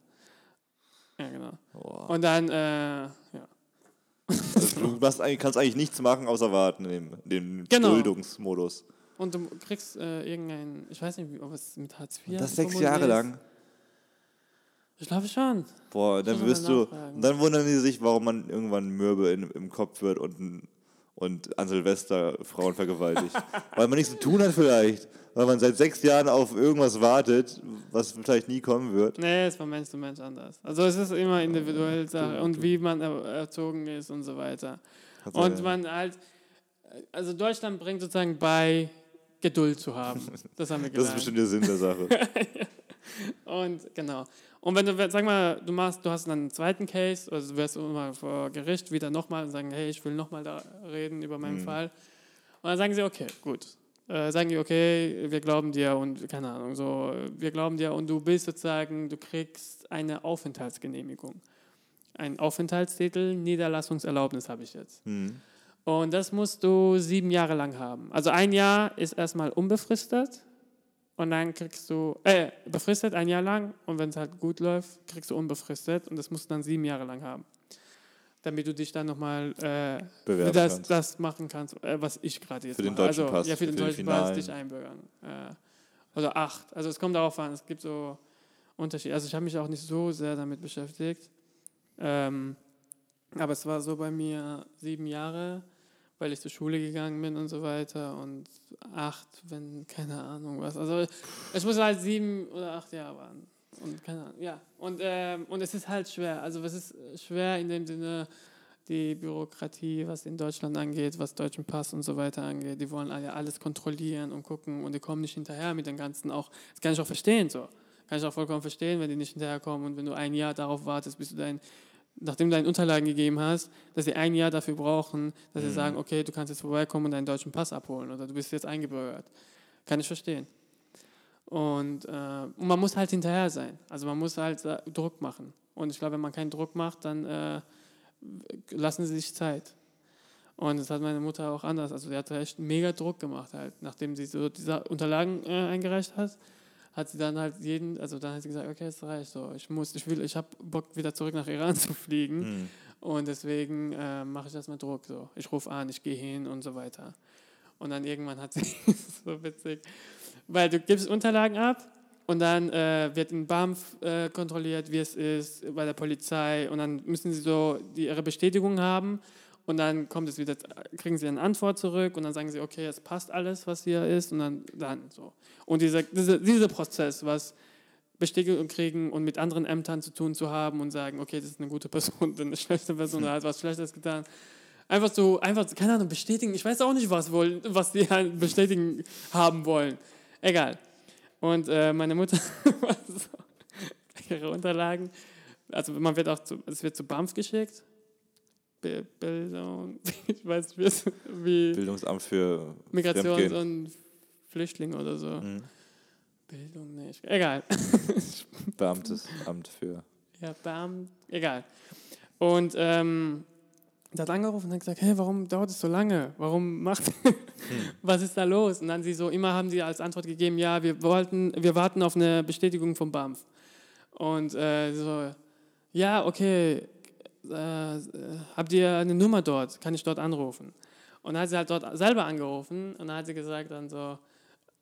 S1: Ja, genau.
S2: Boah.
S1: Und dann, äh, ja.
S2: Also du eigentlich, kannst eigentlich nichts machen, außer warten in dem, in dem
S1: Genau.
S2: Duldungsmodus.
S1: Und du kriegst äh, irgendein, ich weiß nicht, ob es mit Hartz IV
S2: Das sechs Jahre
S1: ist.
S2: lang.
S1: Ich glaube schon.
S2: Boah, dann wirst du.
S1: nachfragen.
S2: Und dann wundern die sich, warum man irgendwann mürbe in, im Kopf wird und, ein- und an Silvester Frauen vergewaltigt. Weil man nichts zu tun hat vielleicht. Weil man seit sechs Jahren auf irgendwas wartet, was vielleicht nie kommen wird.
S1: Nee, es ist von Mensch zu Mensch anders. Also es ist immer individuell Sache und wie man er- erzogen ist und so weiter.
S2: Also,
S1: Und man halt, also Deutschland bringt sozusagen bei, Geduld zu haben. Das haben wir
S2: das ist
S1: gelernt.
S2: bestimmt der Sinn der Sache.
S1: Und genau. Und wenn du, sag mal, du machst, du hast dann einen zweiten Case, also du wirst immer vor Gericht wieder nochmal und sagen, hey, ich will nochmal da reden über
S2: Mhm.
S1: meinen Fall. Und dann sagen sie, okay, gut, äh, sagen die, okay, wir glauben dir und keine Ahnung, so, wir glauben dir und du bist sozusagen, du kriegst eine Aufenthaltsgenehmigung. Ein Aufenthaltstitel, Niederlassungserlaubnis habe ich jetzt.
S2: Hm.
S1: Und das musst du sieben Jahre lang haben. Also ein Jahr ist erstmal unbefristet und dann kriegst du, äh, befristet ein Jahr lang und wenn es halt gut läuft, kriegst du unbefristet und das musst du dann sieben Jahre lang haben. Damit du dich dann nochmal äh, das, das machen kannst, äh, was ich gerade jetzt
S2: Für den
S1: mache.
S2: deutschen
S1: also,
S2: Pass,
S1: Ja, für den
S2: für die
S1: deutschen Pass
S2: Finalen.
S1: dich einbürgern. Äh, oder acht. Also es kommt darauf an, es gibt so Unterschiede. Also ich habe mich auch nicht so sehr damit beschäftigt. Ähm, aber es war so bei mir sieben Jahre, weil ich zur Schule gegangen bin und so weiter. Und acht, wenn, keine Ahnung was. Also es muss halt sieben oder acht Jahre waren. Und keine Ahnung, ja. Und, ähm, und es ist halt schwer. Also es ist schwer in dem Sinne, die Bürokratie, was in Deutschland angeht, was deutschen Pass und so weiter angeht. Die wollen alle alles kontrollieren und gucken und die kommen nicht hinterher mit den ganzen auch. Das kann ich auch verstehen so. Kann ich auch vollkommen verstehen, wenn die nicht hinterherkommen und wenn du ein Jahr darauf wartest, bis du dein, nachdem du deine Unterlagen gegeben hast, dass sie ein Jahr dafür brauchen, dass sie sagen, okay, du kannst jetzt vorbeikommen und deinen deutschen Pass abholen oder du bist jetzt eingebürgert. Kann ich verstehen. Und, äh, und man muss halt hinterher sein. Also man muss halt äh, Druck machen. Und ich glaube, wenn man keinen Druck macht, dann äh, lassen sie sich Zeit. Und das hat meine Mutter auch anders. Also die hat echt mega Druck gemacht halt. Nachdem sie so diese Unterlagen äh, eingereicht hat, hat sie dann halt jeden, also dann hat sie gesagt, okay, es reicht so. Ich muss, ich will, ich habe Bock wieder zurück nach Iran zu fliegen.
S2: Hm.
S1: Und deswegen äh, mache ich erstmal Druck so. Ich rufe an, ich gehe hin und so weiter. Und dann irgendwann hat sie, so witzig, weil du gibst Unterlagen ab und dann äh, wird in BAMF äh, kontrolliert, wie es ist, bei der Polizei und dann müssen sie so die, ihre Bestätigung haben und dann kommt es wieder, kriegen sie eine Antwort zurück und dann sagen sie, okay, es passt alles, was hier ist und dann, dann so. Und dieser, dieser, dieser Prozess, was Bestätigung kriegen und mit anderen Ämtern zu tun zu haben und sagen, okay, das ist eine gute Person, eine schlechte Person, oder hat was Schlechtes getan. Einfach so, einfach, keine Ahnung, bestätigen. Ich weiß auch nicht, was, wollen, was die halt bestätigen haben wollen. Egal. Und äh, meine Mutter ihre Unterlagen, also man wird auch zu, es wird zu BAMF geschickt. Bi- Bildung, ich weiß nicht, wie
S2: Bildungsamt für
S1: Migrations- und Flüchtlinge oder so.
S2: Mhm.
S1: Bildung nicht. Egal.
S2: Beamtes Amt für.
S1: Ja, Beamt, egal. Und ähm, der hat angerufen und hat gesagt, hey, warum dauert es so lange? Warum macht, was ist da los? Und dann sie so, immer haben sie als Antwort gegeben, ja, wir wollten, wir warten auf eine Bestätigung vom BAMF. Und äh, so, ja, okay, äh, habt ihr eine Nummer dort? Kann ich dort anrufen? Und dann hat sie halt dort selber angerufen und dann hat sie gesagt dann so,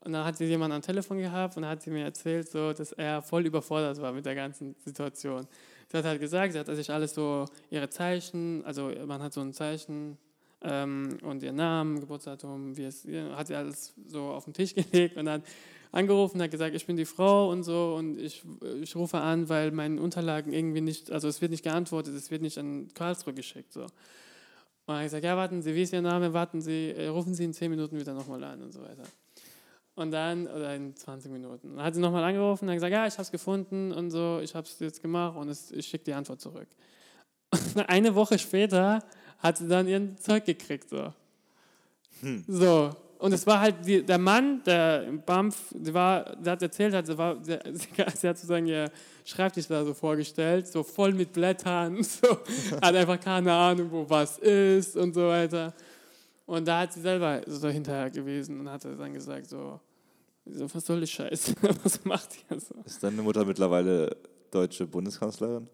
S1: und dann hat sie jemanden am Telefon gehabt und dann hat sie mir erzählt, so, dass er voll überfordert war mit der ganzen Situation. Sie hat halt gesagt, sie hat sich alles so, ihre Zeichen, also man hat so ein Zeichen ähm, und ihr Namen, Geburtsdatum, wie es, hat sie alles so auf den Tisch gelegt und dann angerufen, hat gesagt, ich bin die Frau und so und ich, ich rufe an, weil meine Unterlagen irgendwie nicht, also es wird nicht geantwortet, es wird nicht an Karlsruhe geschickt, so. Und dann hat er gesagt, ja, warten Sie, wie ist Ihr Name? Warten Sie, äh, rufen Sie in 10 Minuten wieder nochmal an und so weiter. Und dann, oder in 20 Minuten. Und dann hat sie nochmal angerufen und hat gesagt, ja, ich habe es gefunden und so, ich habe es jetzt gemacht und es, ich schicke die Antwort zurück. Und eine Woche später hat sie dann ihren Zeug gekriegt. So. So. Und es war halt die, der Mann, der im BAMF, der, war, der hat erzählt, hat, sie, war, sie, sie hat sozusagen ihr Schreibtisch da so vorgestellt, so voll mit Blättern, so, hat einfach keine Ahnung, wo was ist und so weiter. Und da hat sie selber so hinterher gewesen und hat dann gesagt, so, so was soll die Scheiße? Was macht ihr so?
S2: Ist deine Mutter mittlerweile deutsche Bundeskanzlerin?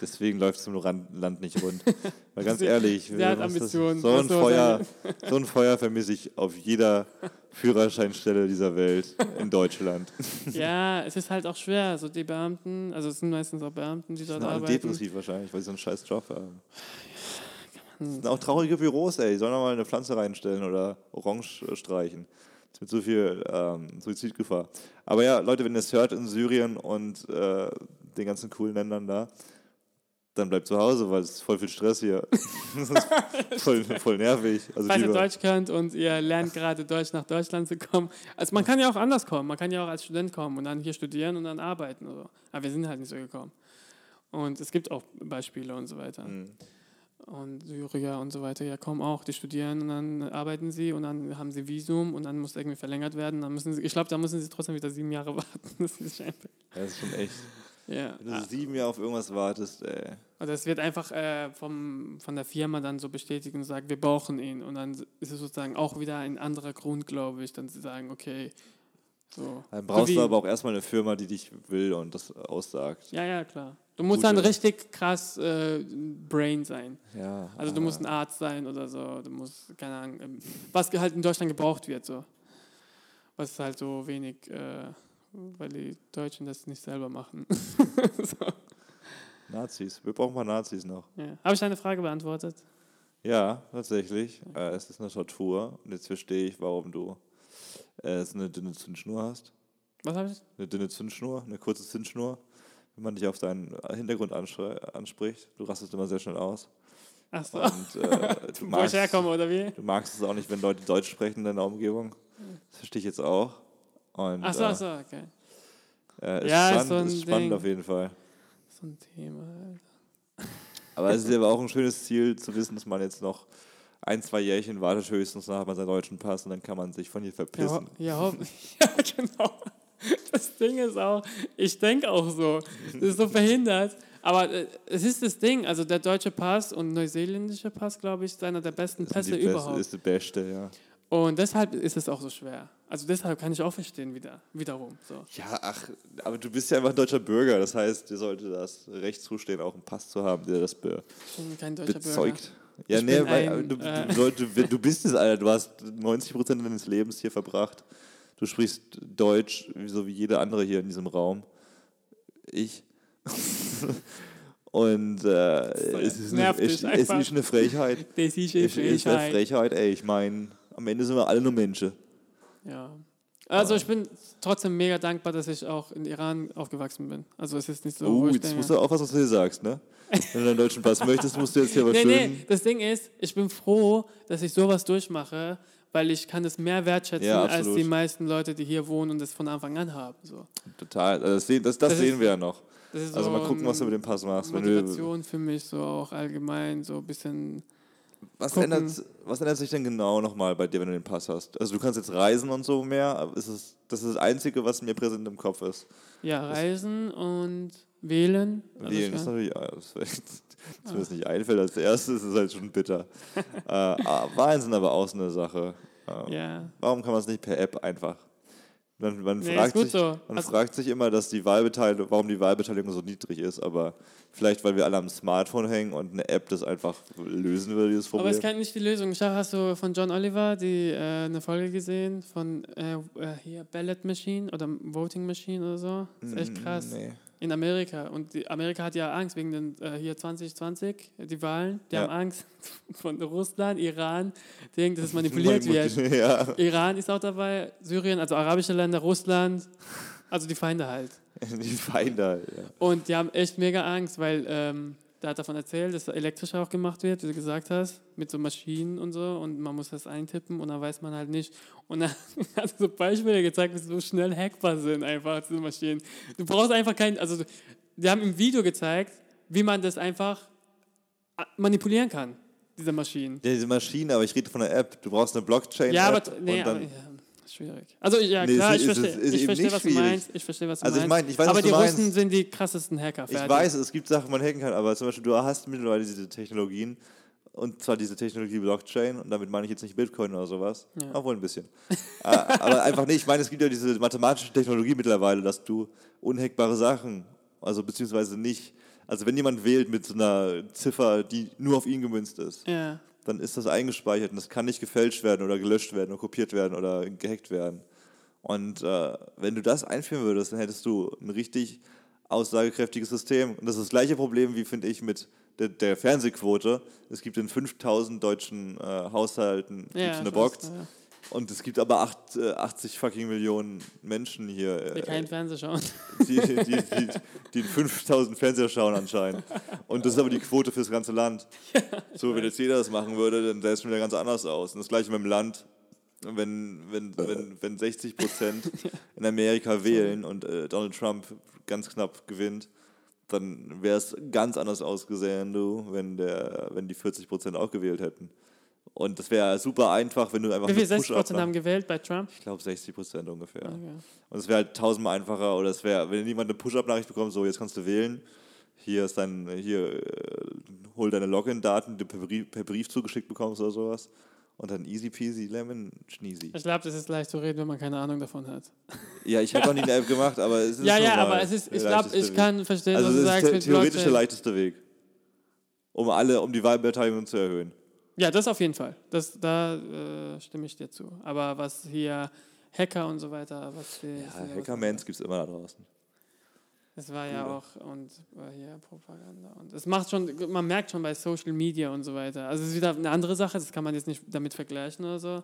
S2: Deswegen läuft es im Land nicht rund. Weil ganz ehrlich,
S1: sie hat? Ambitionen,
S2: so, ein Feuer, so ein Feuer vermisse ich auf jeder Führerscheinstelle dieser Welt in Deutschland.
S1: Ja, es ist halt auch schwer, so die Beamten, also es sind meistens auch Beamten, die dort arbeiten.
S2: depressiv wahrscheinlich, weil sie so einen scheiß Job haben. Das sind auch traurige Büros, ey. Die sollen doch mal eine Pflanze reinstellen oder Orange äh, streichen. Das ist mit so viel ähm, Suizidgefahr. Aber ja, Leute, wenn ihr es hört in Syrien und äh, den ganzen coolen Ländern da, dann bleibt zu Hause, weil es ist voll viel Stress hier. voll, voll nervig. Also
S1: Falls ihr Deutsch könnt und ihr lernt gerade Deutsch nach Deutschland zu kommen. Also man kann ja auch anders kommen. Man kann ja auch als Student kommen und dann hier studieren und dann arbeiten. Oder so. Aber wir sind halt nicht so gekommen. Und es gibt auch Beispiele und so weiter.
S2: Mhm.
S1: und Syrier und so weiter ja kommen auch, die studieren und dann arbeiten sie und dann haben sie Visum und dann muss irgendwie verlängert werden. Dann müssen sie, ich glaube, da müssen sie trotzdem wieder sieben Jahre warten. Das ist.
S2: Ja, das ist schon echt.
S1: Ja.
S2: Wenn du sieben Jahre auf irgendwas wartest, ey.
S1: Also es wird einfach äh, vom, von der Firma dann so bestätigt und sagt, wir brauchen ihn. Und dann ist es sozusagen auch wieder ein anderer Grund, glaube ich, dann zu sagen, okay, so.
S2: Dann
S1: So
S2: brauchst
S1: wie-
S2: du aber auch erstmal eine Firma, die dich will und das aussagt.
S1: Ja, ja, klar. Du musst
S2: Gute-
S1: dann richtig krass äh, Brain sein.
S2: Ja.
S1: Also du musst ein Arzt sein oder so. Du musst, keine Ahnung, ähm, was halt in Deutschland gebraucht wird, so. Was halt so wenig, äh, weil die Deutschen das nicht selber machen. so.
S2: Nazis. Wir brauchen mal Nazis noch.
S1: ja. Habe ich deine Frage beantwortet?
S2: Ja, tatsächlich. Äh, es ist eine Tortur. Und jetzt verstehe ich, warum du äh, eine dünne Zündschnur hast.
S1: Was habe ich?
S2: Eine dünne Zündschnur, eine kurze Zündschnur. Wenn man dich auf deinen Hintergrund anschrei- anspricht, du rastest immer sehr schnell aus.
S1: Ach so,
S2: Und äh, du, magst,
S1: herkomme oder wie?
S2: du magst es auch nicht, wenn Leute Deutsch sprechen in deiner Umgebung. Das verstehe ich jetzt auch. Und,
S1: Ach so, ach
S2: äh,
S1: so, okay.
S2: äh, ist,
S1: Ja, ist
S2: spannend,
S1: so ein
S2: ist spannend
S1: Ding.
S2: auf jeden Fall.
S1: So ein Thema. Alter.
S2: Aber es ist aber auch ein schönes Ziel zu wissen, dass man jetzt noch ein, zwei Jährchen wartet höchstens, dann hat man seinen deutschen Pass und dann kann man sich von hier
S1: Ja,
S2: verpissen.
S1: ja, ho ja, genau. Das Ding ist auch, ich denke auch so, das ist so verhindert. Aber äh, es ist das Ding, also der deutsche Pass und neuseeländische Pass, glaube ich, ist einer der besten Pässe
S2: ist beste,
S1: überhaupt.
S2: ist die beste, ja.
S1: Und deshalb ist es auch so schwer. Also deshalb kann ich auch verstehen wieder, wiederum. So.
S2: Ja, ach, aber du bist ja einfach ein deutscher Bürger. Das heißt, dir sollte das Recht zustehen, auch einen Pass zu haben, der das be
S1: Ich bin kein deutscher Bürger.
S2: bezeugt. Ja,
S1: Ich
S2: nee, weil
S1: ein,
S2: du,
S1: äh,
S2: du, sollte, du bist es, Alter. Du hast 90 Prozent deines Lebens hier verbracht. Du sprichst Deutsch, so wie jeder andere hier in diesem Raum. Ich. Und äh, es, ist eine,
S1: nervt dich
S2: es, es
S1: einfach.
S2: ist eine Frechheit.
S1: Das ist
S2: Es ist eine
S1: Frechheit.
S2: Frechheit, ey. Ich meine, am Ende sind wir alle nur Menschen.
S1: Ja. Also ich bin trotzdem mega dankbar, dass ich auch in Iran aufgewachsen bin. Also es ist nicht so,
S2: Oh, jetzt
S1: denke,
S2: musst du aufpassen, was du hier sagst, ne? Wenn du deinen deutschen Pass möchtest, musst du jetzt hier aber
S1: Nee,
S2: schön.
S1: nee, das Ding ist, ich bin froh, dass ich sowas durchmache, weil ich kann es mehr wertschätzen
S2: Ja,
S1: als die meisten Leute, die hier wohnen und das von Anfang an haben. So.
S2: Total. Also das sehen, das, das
S1: Das
S2: sehen
S1: ist
S2: wir ja noch. Also
S1: so
S2: mal gucken, was du mit dem Pass machst.
S1: Motivation für mich so auch allgemein, so ein bisschen.
S2: Was,
S1: gucken.
S2: ändert, was ändert sich denn genau nochmal bei dir, wenn du den Pass hast? Also du kannst jetzt reisen und so mehr, ist es, das ist das Einzige, was mir präsent im Kopf ist.
S1: Ja, reisen und wählen.
S2: Wählen ist natürlich, ja, das, das mir das nicht einfällt als erstes, ist halt schon bitter. äh, ah, Wahlen sind aber auch so eine Sache. Äh,
S1: ja,
S2: Warum kann man es nicht per App einfach? Man, man,
S1: Nee,
S2: fragt, sich,
S1: so.
S2: man
S1: Also-
S2: fragt sich immer, dass die Wahlbeteiligung, warum die Wahlbeteiligung so niedrig ist, aber vielleicht, weil wir alle am Smartphone hängen und eine App das einfach lösen würde, dieses
S1: aber
S2: Problem.
S1: es kann nicht die Lösung. Schau, hast du von John Oliver die, äh, eine Folge gesehen von äh, äh, hier Ballot Machine oder Voting Machine oder so? Das ist echt krass.
S2: Mm, Nee.
S1: In Amerika. Und Amerika hat ja Angst wegen den äh, hier 2020, die Wahlen. Die
S2: Ja.
S1: haben Angst von Russland, Iran, denken, dass es manipuliert wird.
S2: ja,
S1: Iran ist auch dabei, Syrien, also arabische Länder, Russland, also die Feinde halt.
S2: die Feinde. halt, Ja.
S1: Und die haben echt mega Angst, weil ähm, der hat davon erzählt, dass elektrisch auch gemacht wird, wie du gesagt hast, mit so Maschinen und so. Und man muss das eintippen und dann weiß man halt nicht. Und dann hat er so Beispiele gezeigt, wie so schnell hackbar sind, einfach diese Maschinen. Du brauchst einfach kein, also die haben im Video gezeigt, wie man das einfach äh, manipulieren kann, diese Maschinen.
S2: Ja, diese Maschine, aber ich rede von der App. Du brauchst eine Blockchain.
S1: Ja, aber,
S2: App
S1: nee, aber ja, schwierig. Also ja,
S2: Nee,
S1: klar,
S2: es
S1: ich
S2: ist-
S1: verstehe,
S2: es ist
S1: ich verstehe was du
S2: schwierig.
S1: meinst. Ich verstehe, was du
S2: Also ich
S1: meinst.
S2: mein, ich weiß,
S1: aber die
S2: du
S1: Russen
S2: meinst.
S1: sind die krassesten Hacker.
S2: Ich
S1: fertig.
S2: weiß, es gibt Sachen, die man hacken kann, aber zum Beispiel, du hast mittlerweile diese Technologien und zwar diese Technologie Blockchain und damit meine ich jetzt nicht Bitcoin oder sowas,
S1: Ja.
S2: obwohl ein bisschen. Äh, aber einfach nicht, ich meine, es gibt ja diese mathematische Technologie mittlerweile, dass du unhackbare Sachen, also beziehungsweise nicht, also wenn jemand wählt mit so einer Ziffer, die nur auf ihn gemünzt ist,
S1: Ja.
S2: Dann ist das eingespeichert und das kann nicht gefälscht werden oder gelöscht werden oder kopiert werden oder gehackt werden. Und äh, wenn du das einführen würdest, dann hättest du ein richtig aussagekräftiges System. Und das ist das gleiche Problem wie, finde ich, mit der, der Fernsehquote. Es gibt in 5000 deutschen äh, Haushalten
S1: Ja,
S2: eine Box.
S1: weiß, ja.
S2: Und es gibt aber acht, äh, 80 fucking Millionen Menschen hier,
S1: Die
S2: äh,
S1: keinen Fernseher schauen.
S2: die, die, die, die in 5000 Fernseher schauen anscheinend. Und das ist aber die Quote fürs ganze Land. So, wenn jetzt jeder das machen würde, dann sähe es schon wieder ganz anders aus. Und das gleiche mit dem Land. Wenn, wenn, wenn, wenn 60 Prozent in Amerika wählen und äh, Donald Trump ganz knapp gewinnt, dann wäre es ganz anders ausgesehen, du, wenn, der, wenn die 40% auch gewählt hätten. Und das wäre super einfach, wenn du einfach
S1: Wie viel
S2: eine
S1: 60
S2: Push-Up
S1: Prozent haben gewählt bei Trump?
S2: Ich glaube 60 Prozent ungefähr.
S1: Okay.
S2: Und es wäre halt tausendmal einfacher, oder es wäre, wenn jemand eine Push-Up-Nachricht bekommt, so, jetzt kannst du wählen, hier ist dein, hier, äh, hol deine Login-Daten, die du per Brief, per Brief zugeschickt bekommst oder sowas. Und dann easy peasy, lemon, schneezy.
S1: Ich glaube, das ist leicht zu reden, wenn man keine Ahnung davon hat.
S2: Ja, ich habe noch nie eine App gemacht, aber es ist
S1: ja, ja, aber es ist, ich glaube, ich
S2: Weg.
S1: kann verstehen,
S2: Also
S1: was du sagst
S2: ist
S1: mit
S2: der theoretisch der
S1: Blockchain.
S2: leichteste Weg. Um alle, um die Wahlbeteiligung zu erhöhen.
S1: Ja, das auf jeden Fall. Das, da äh, stimme ich dir zu. Aber was hier Hacker und so weiter, was die,
S2: Ja, Hackermans gibt es immer da draußen.
S1: Das war ja auch und war hier Propaganda und es macht schon, man merkt schon bei Social Media und so weiter. Also es ist wieder eine andere Sache, das kann man jetzt nicht damit vergleichen oder so.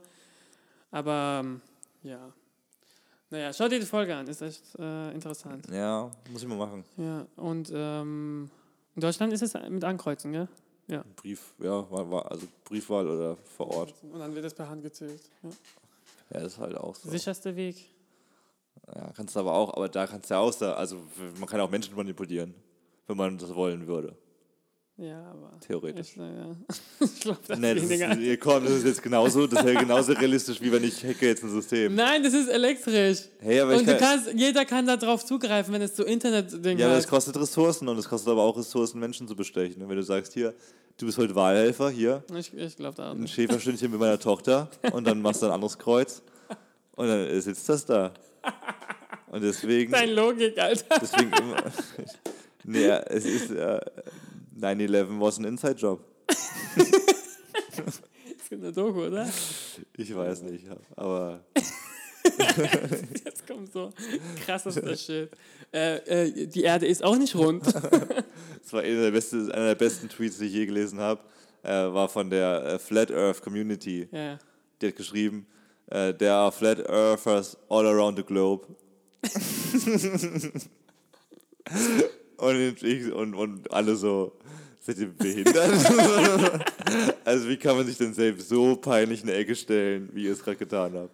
S1: Aber ähm, ja. Naja, schau dir die Folge an, ist echt äh, interessant.
S2: Ja, muss ich mal machen.
S1: Ja, und ähm, in Deutschland ist es mit Ankreuzen, gell?
S2: Brief, ja, war, war, also Briefwahl oder vor Ort.
S1: Und dann wird es per Hand gezählt. Ja.
S2: Ja, das ist halt auch so.
S1: Sicherste Weg.
S2: Ja, kannst du aber auch, aber da kannst du ja auch, also man kann auch Menschen manipulieren, wenn man das wollen würde,
S1: Ja, aber.
S2: theoretisch.
S1: Ich, naja. ich glaube, das
S2: Nee,
S1: ist
S2: ist,
S1: weniger.
S2: ihr komm, das ist jetzt genauso, das wäre genauso realistisch, wie wenn ich hacke jetzt ein System.
S1: Nein, das ist elektrisch.
S2: Hey, aber ich
S1: Und du
S2: kann,
S1: kannst, jeder kann da drauf zugreifen, wenn es so Internet-Ding
S2: ja, aber es kostet Ressourcen und es kostet aber auch Ressourcen, Menschen zu bestechen. Und wenn du sagst, hier, du bist heute Wahlhelfer, hier,
S1: Ich, ich glaube da auch
S2: ein. Schäferstündchen mit meiner Tochter und dann machst du ein anderes Kreuz und dann sitzt das da. Und deswegen,
S1: Deine Logik, Alter.
S2: deswegen immer, nee, es ist, äh, 9-11 was ein Inside-Job.
S1: Das ist eine Doku, oder?
S2: Ich weiß nicht, aber
S1: Jetzt kommt so krassester Shit. Äh, äh, die Erde ist auch nicht rund.
S2: es war einer der, beste, einer der besten Tweets, die ich je gelesen habe, äh, war von der äh, Flat Earth Community.
S1: ja.
S2: Die hat geschrieben, äh, there are flat earthers all around the globe. Und, ich, und, und alle so, seid ihr behindert? also wie kann man sich denn selbst so peinlich in eine Ecke stellen, wie ihr es gerade getan habt?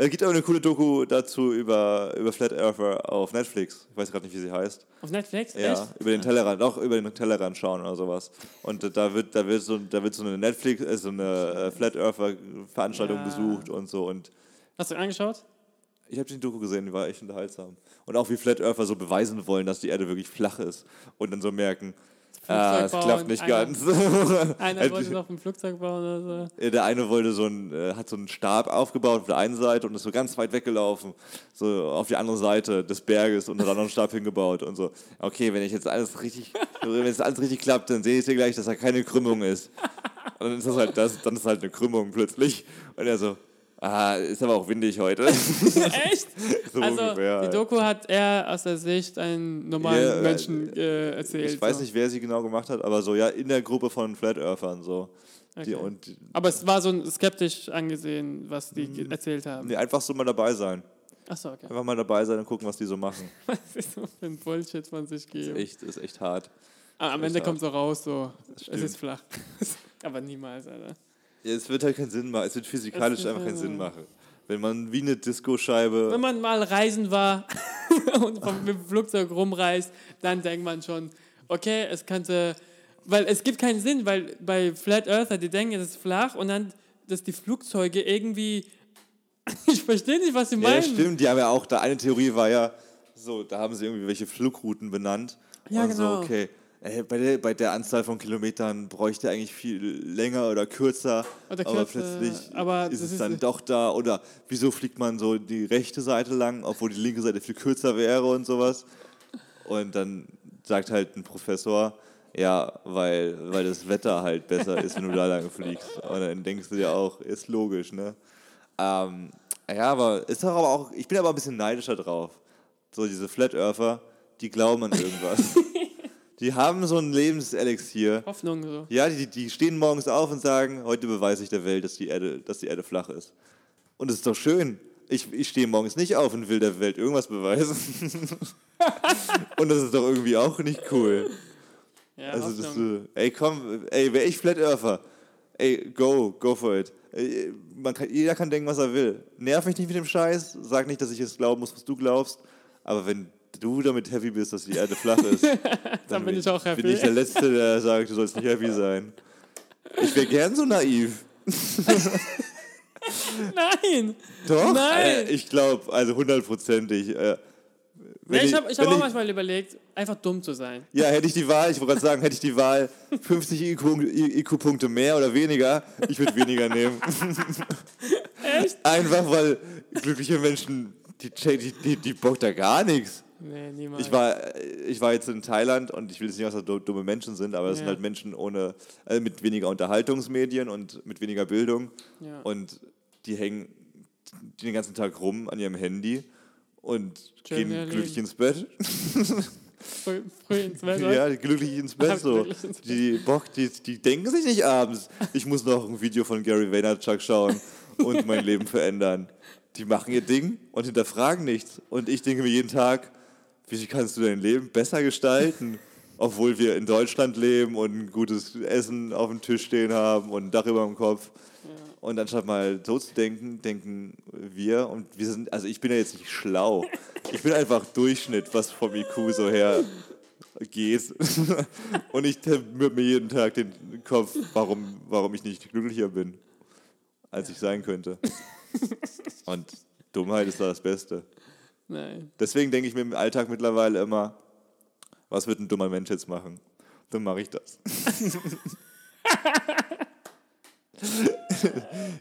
S2: Es gibt auch eine coole Doku dazu über, über Flat Earther auf Netflix. Ich weiß gerade nicht, wie sie heißt.
S1: Auf Netflix?
S2: Ja,
S1: Echt?
S2: über den Tellerrand, auch über den Tellerrand schauen oder sowas. Und äh, da wird, da wird so, da wird so eine Netflix, äh, so eine äh, Flat Earther Veranstaltung
S1: Ja.
S2: besucht und so. Und
S1: Hast du angeschaut?
S2: Ich habe die Doku gesehen, die war echt unterhaltsam. Und auch wie Flat Earther so beweisen wollen, dass die Erde wirklich flach ist. Und dann so merken, ah, es klappt nicht
S1: einer-
S2: ganz.
S1: Einer wollte noch ein Flugzeug bauen oder so.
S2: Der eine wollte so ein, äh, hat so einen Stab aufgebaut auf der einen Seite und ist so ganz weit weggelaufen, so auf die andere Seite des Berges und hat dann noch einen Stab hingebaut und so. Okay, wenn ich jetzt alles richtig, wenn jetzt alles richtig klappt, dann sehe ich dir gleich, dass da keine Krümmung ist. Und dann ist das halt das, dann ist halt eine Krümmung plötzlich. Und er so, ah, ist aber auch windig heute.
S1: Echt?
S2: so
S1: Also,
S2: ungefähr.
S1: die Doku hat er aus der Sicht einen normalen
S2: Ja, äh,
S1: Menschen äh, erzählt.
S2: ich weiß
S1: so.
S2: nicht, wer sie genau gemacht hat, aber so, ja, in der Gruppe von Flat Earthern so. Die,
S1: Okay.
S2: und die,
S1: Aber es war so skeptisch angesehen, was die
S2: Mhm.
S1: erzählt haben.
S2: nee, einfach so mal dabei sein.
S1: Achso, okay.
S2: Einfach mal dabei sein und gucken, was die so machen.
S1: Was ist so für ein Bullshit von sich
S2: Ist
S1: geben?
S2: echt, ist echt hart.
S1: Ah, Am Ende kommt so raus, so, es ist flach. Aber niemals, Alter.
S2: Ja, es wird halt keinen Sinn machen. Es wird physikalisch einfach keinen Sinn machen. Wenn man wie eine Disco-Scheibe.
S1: Wenn man mal reisen war und vom, mit dem Flugzeug rumreist, dann denkt man schon, okay, es könnte, weil es gibt keinen Sinn, weil bei Flat Earther, die denken, es ist flach und dann, dass die Flugzeuge irgendwie, ich verstehe nicht, was sie
S2: Ja,
S1: meinen.
S2: stimmt. Die haben ja auch, da eine Theorie war ja, so, da haben sie irgendwie welche Flugrouten benannt.
S1: Ja,
S2: und
S1: genau.
S2: so, okay. Ey, bei, der, bei der Anzahl von Kilometern bräuchte er eigentlich viel länger oder kürzer.
S1: Oder
S2: aber
S1: kürzer,
S2: plötzlich
S1: aber
S2: ist es
S1: ist-
S2: dann doch da. Oder wieso fliegt man so die rechte Seite lang, obwohl die linke Seite viel kürzer wäre und sowas. Und dann sagt halt ein Professor, ja, weil, weil das Wetter halt besser ist, wenn du da lang fliegst. Und dann denkst du dir auch, ist logisch, ne? Ähm, ja, aber ist doch aber auch, ich bin aber ein bisschen neidischer drauf. So diese Flat Earther, die glauben an irgendwas. die haben so ein Lebenselixier.
S1: Hoffnung so.
S2: Ja, die, die stehen morgens auf und sagen, heute beweise ich der Welt, dass die Erde, dass die Erde flach ist. Und es ist doch schön. Ich, ich stehe morgens nicht auf und will der Welt irgendwas beweisen. und das ist doch irgendwie auch nicht cool.
S1: Ja,
S2: Also,
S1: Hoffnung.
S2: du, ey, komm, ey, wäre ich Flat Earther, ey, go, go for it. Ey, Man kann, jeder kann denken, was er will. Nerv mich nicht mit dem Scheiß, sag nicht, dass ich es glauben muss, was du glaubst, aber wenn du damit happy bist, dass die Erde flach ist, dann,
S1: bin ich auch happy.
S2: Bin ich der Letzte, der sagt, du sollst nicht happy sein. Ich wäre gern so naiv.
S1: Nein!
S2: Doch,
S1: Nein!
S2: äh, ich glaube, also hundertprozentig. Äh,
S1: Nee, ich habe ich hab auch manchmal überlegt, einfach dumm zu sein.
S2: Ja, hätte ich die Wahl, ich wollte gerade sagen, hätte ich die Wahl 50 IQ-Punkte mehr oder weniger, ich würde weniger nehmen.
S1: Echt?
S2: Einfach weil glückliche Menschen, die, die, die, die bockt da gar nichts.
S1: Nee, niemals.
S2: Ich war, ich war jetzt in Thailand und ich will jetzt nicht, dass da dumme Menschen sind, aber es sind
S1: Ja.
S2: halt Menschen ohne, also mit weniger Unterhaltungsmedien und mit weniger Bildung.
S1: Ja.
S2: Und die hängen den ganzen Tag rum an ihrem Handy und
S1: Chillen
S2: gehen glücklich ins Bett.
S1: früh, früh ins Bett.
S2: Ja, glücklich ins Bett so. Die, Bock, die, die denken sich nicht abends, ich muss noch ein Video von Gary Vaynerchuk schauen und mein Leben verändern. Die machen ihr Ding und hinterfragen nichts. Und ich denke mir jeden Tag, wie kannst du dein Leben besser gestalten, obwohl wir in Deutschland leben und ein gutes Essen auf dem Tisch stehen haben und ein Dach über dem Kopf. Und anstatt mal so zu denken, denken wir, und wir sind, also ich bin ja jetzt nicht schlau. Ich bin einfach Durchschnitt, was vom IQ so her geht. Und ich mir mir jeden Tag den Kopf, warum, warum ich nicht glücklicher bin, als ich sein könnte. Und Dummheit ist da das Beste.
S1: Nein.
S2: Deswegen denke ich mir im Alltag mittlerweile immer, was wird ein dummer Mensch jetzt machen? Dann mache ich das.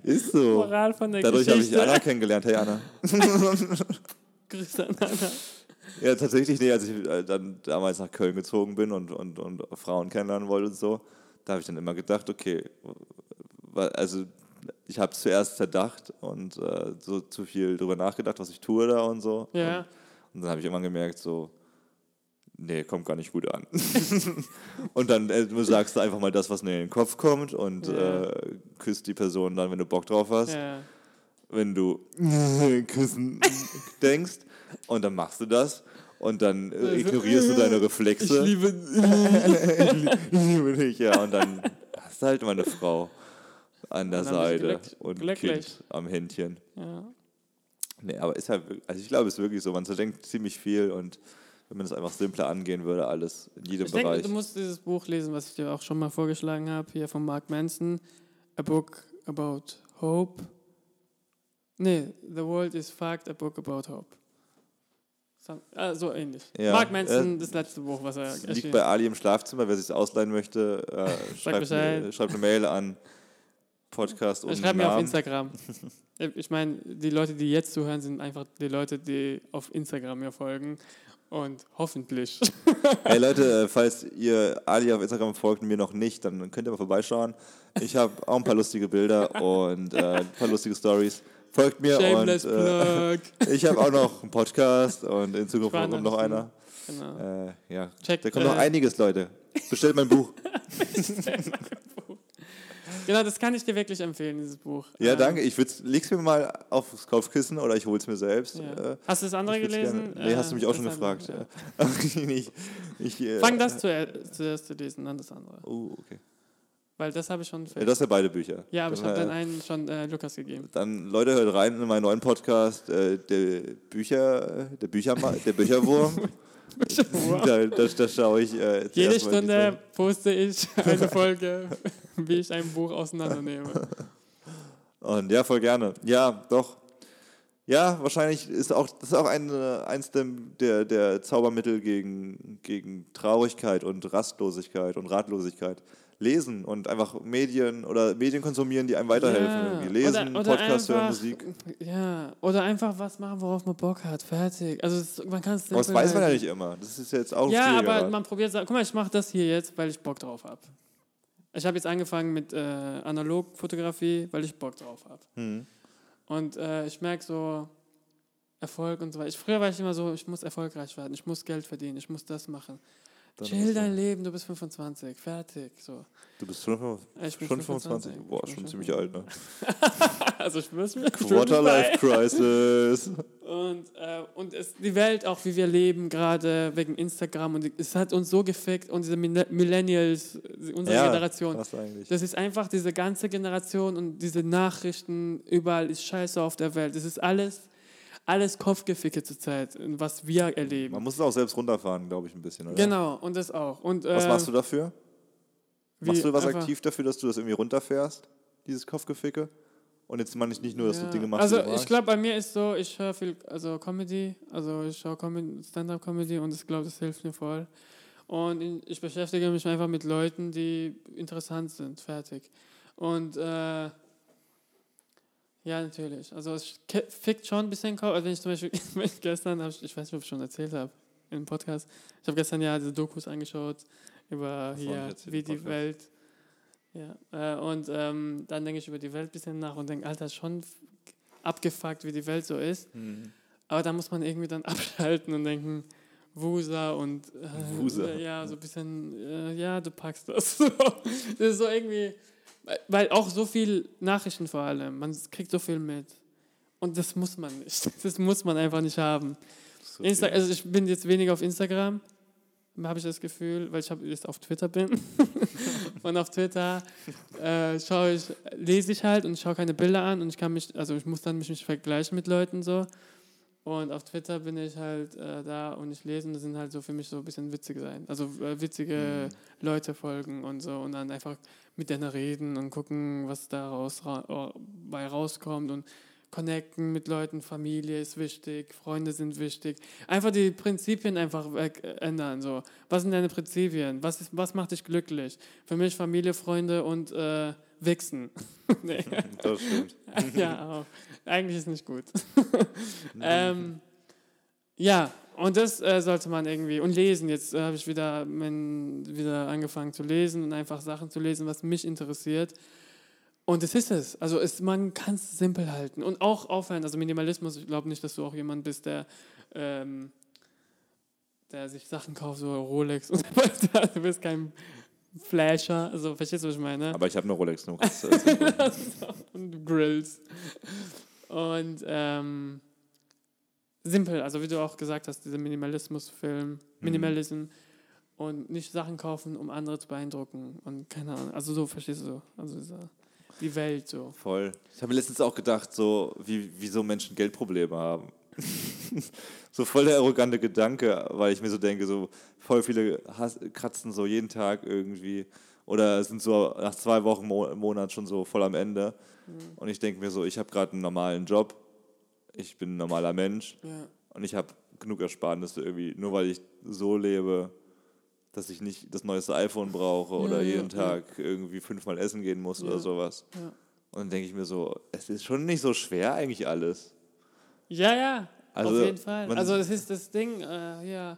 S2: ist so.
S1: Moral von der
S2: Dadurch habe ich. Anna kennengelernt. Hey Anna.
S1: Grüße an Anna.
S2: Ja, tatsächlich, nee, als ich äh, dann damals nach Köln gezogen bin und, und, und Frauen kennenlernen wollte und so, da habe ich dann immer gedacht, okay, also ich habe zuerst zerdacht und äh, so zu viel drüber nachgedacht, was ich tue da und so.
S1: Ja.
S2: Und, und dann habe ich irgendwann gemerkt, so, nee, kommt gar nicht gut an. und dann äh, du sagst du einfach mal das, was in den Kopf kommt und
S1: Ja.
S2: äh, küsst die Person dann, wenn du Bock drauf hast
S1: Ja.
S2: wenn du küssen denkst und dann machst du das und dann äh, ignorierst du deine Reflexe.
S1: Ich liebe.
S2: ich liebe dich, ja. Und dann hast du halt mal eine Frau an der Seite und. Kind am Händchen.
S1: Ja.
S2: Nee, aber ist halt, also ich glaube, es ist wirklich so, man zerdenkt ziemlich viel und wenn man es einfach simpler angehen würde, alles in jedem
S1: Ich denke,
S2: Bereich.
S1: du musst dieses Buch lesen, was ich dir auch schon mal vorgeschlagen habe, hier von Mark Manson. A Book About Hope. Nee, The World is Fucked, A Book About Hope. So, ah, so ähnlich.
S2: Ja,
S1: Mark Manson,
S2: äh,
S1: das letzte Buch, was er
S2: liegt
S1: erschienen
S2: bei Ali im Schlafzimmer, wer sich ausleihen möchte, äh, schreibt, eine, schreibt eine Mail an Podcast und
S1: Schreib mir auf. Instagram. Ich meine, die Leute, die jetzt zuhören, sind einfach die Leute, die auf Instagram mir folgen. Und hoffentlich.
S2: Hey Leute, falls ihr Ali auf Instagram folgt und mir noch nicht, dann könnt ihr mal vorbeischauen. Ich habe auch ein paar lustige Bilder und äh, ein paar lustige Stories. Folgt mir
S1: Shameless
S2: und äh, ich habe auch noch einen Podcast und in Zukunft kommt
S1: noch
S2: einer.
S1: Genau.
S2: Äh, ja,
S1: Checkt,
S2: da kommt noch
S1: äh,
S2: einiges, Leute. Bestellt mein Buch.
S1: Genau, das kann ich dir wirklich empfehlen, dieses Buch.
S2: Ja,
S1: Ähm,
S2: danke. Ich leg's mir mal aufs Kopfkissen oder ich hol's mir selbst.
S1: Ja.
S2: Äh,
S1: Hast du das andere
S2: ich
S1: gelesen?
S2: Gerne. Nee, hast du mich auch
S1: Äh,
S2: schon gefragt. Ja. ich, ich, äh,
S1: Fang das zuerst, zuerst zu lesen, dann das andere.
S2: Oh, okay.
S1: Weil das habe ich schon
S2: Ja, das sind ja beide Bücher.
S1: Ja, aber ich
S2: Dann,
S1: habe
S2: äh,
S1: den einen schon äh, Lukas gegeben.
S2: Dann, Leute, hört rein in meinen neuen Podcast, äh, der Bücher, der Bücherma der Bücherwurm. da, da, da schaue ich äh,
S1: Jede Stunde poste ich eine Folge, wie ich ein Buch auseinandernehme.
S2: Und ja, voll gerne. Ja, doch. Ja, wahrscheinlich ist auch das ist auch ein, äh, eins der, der, der Zaubermittel gegen, gegen Traurigkeit und Rastlosigkeit und Ratlosigkeit. Lesen und einfach Medien oder Medien konsumieren, die einem weiterhelfen.
S1: Ja,
S2: Irgendwie. Lesen,
S1: oder- oder
S2: Podcast hören,
S1: einfach-
S2: Musik.
S1: Ja, oder einfach was machen, worauf man Bock hat. Fertig. Also es, man kann es
S2: Aber das weiß man ja nicht immer. Das ist jetzt auch
S1: Ja, aber man probiert, guck mal, ich mache das hier jetzt, weil ich Bock drauf habe. Ich habe jetzt angefangen mit äh, Analogfotografie, weil ich Bock drauf habe.
S2: Hm.
S1: Und äh, ich merke so Erfolg und so weiter. Ich, früher war ich immer so, ich muss erfolgreich werden, ich muss Geld verdienen, ich muss das machen.
S2: Dann
S1: Chill dein Leben, du bist 25, fertig. So.
S2: Du bist schon,
S1: Ich bin
S2: schon
S1: 25.
S2: 25. Boah, schon
S1: schon
S2: ziemlich alt, ne?
S1: Also ich muss mir
S2: Quarter Life Crisis.
S1: Und, äh, und es, die Welt, auch wie wir leben, gerade wegen Instagram, und es hat uns so gefickt und diese Mille- Millennials, unsere
S2: Ja,
S1: Generation.
S2: Was eigentlich?
S1: Das ist einfach diese ganze Generation und diese Nachrichten, überall ist Scheiße auf der Welt. Das ist alles, alles Kopfgeficke zurzeit, was wir erleben.
S2: Man muss es auch selbst runterfahren, glaube ich, ein bisschen, oder?
S1: Genau, und das auch. Und,
S2: Was
S1: äh,
S2: machst du dafür? Machst du was aktiv dafür, dass du das irgendwie runterfährst, dieses Kopfgeficke? Und jetzt meine ich nicht nur, dass du
S1: Ja.
S2: Dinge machst,
S1: Also
S2: du
S1: ich glaube, bei mir ist so, ich höre viel, also Comedy, also ich schaue Com Stand-up-Comedy und ich glaube, das hilft mir voll. Und ich beschäftige mich einfach mit Leuten, die interessant sind, fertig. Und äh, ja, natürlich. Also es fickt schon ein bisschen Kopf. Also wenn ich zum Beispiel ich gestern, ich, ich weiß nicht, ob ich schon erzählt habe im Podcast, ich habe gestern ja diese Dokus angeschaut über hier, wie die
S2: Podcast.
S1: Welt. Ja, äh, und ähm, dann denke ich über die Welt ein bisschen nach und denke, Alter, schon abgefuckt, wie die Welt so ist.
S2: Mhm.
S1: Aber da muss man irgendwie dann abschalten und denken, Wusa und äh,
S2: Wusa.
S1: ja, so ein bisschen, äh, ja, du packst das. Das ist so irgendwie, weil- auch so viel Nachrichten vor allem, man kriegt so viel mit. Und das muss man nicht. Das muss man einfach nicht haben.
S2: So
S1: Insta also ich bin jetzt weniger auf Instagram, habe ich das Gefühl, weil ich hab, jetzt auf Twitter bin. und auf Twitter äh, schaue ich, lese ich halt und schaue keine Bilder an und ich kann mich, also ich muss dann mich nicht vergleichen mit Leuten so. Und auf Twitter bin ich halt äh, da und ich lese und das sind halt so für mich so ein bisschen witzig sein. Also äh, witzige Leute folgen und so und dann einfach mit denen reden und gucken, was da raus, ra bei rauskommt und connecten mit Leuten, Familie ist wichtig, Freunde sind wichtig. Einfach die Prinzipien einfach äh, ändern. So. Was sind deine Prinzipien? Was, ist, was macht dich glücklich? Für mich Familie, Freunde und äh, Wichsen. nee.
S2: Das stimmt.
S1: ja, auch. Eigentlich ist nicht gut. ähm, ja, und das äh, sollte man irgendwie. Und lesen. Jetzt äh, habe ich wieder, mein, wieder angefangen zu lesen und einfach Sachen zu lesen, was mich interessiert. Und es ist es. Also es, man kann es simpel halten. Und auch aufhören. Also Minimalismus, ich glaube nicht, dass du auch jemand bist, der, ähm, der sich Sachen kauft, so Rolex und so weiter. Du bist kein Flasher. Also verstehst du, was ich meine?
S2: Aber ich habe eine Rolex nur.
S1: und Grills. Und ähm, simpel, also wie du auch gesagt hast, dieser Minimalismus-Film, Minimalism und nicht Sachen kaufen, um andere zu beeindrucken und keine Ahnung, also so, verstehst du so, also dieser, die Welt so.
S2: Voll. Ich habe mir letztens auch gedacht, so wie, wie so Menschen Geldprobleme haben. so voll der arrogante Gedanke, weil ich mir so denke, so voll viele Hass, kratzen so jeden Tag irgendwie oder sind so nach zwei Wochen, Mo Monat schon so voll am Ende. Und ich denke mir so, ich habe gerade einen normalen Job, ich bin ein normaler Mensch
S1: Ja.
S2: und ich habe genug Ersparnisse irgendwie, nur weil ich so lebe, dass ich nicht das neueste iPhone brauche oder
S1: ja,
S2: jeden
S1: ja.
S2: Tag irgendwie fünfmal essen gehen muss oder sowas. Und dann denke ich mir so, es ist schon nicht so schwer eigentlich alles.
S1: Ja, ja,
S2: Also,
S1: auf jeden Fall. Also das ist das Ding, äh, ja,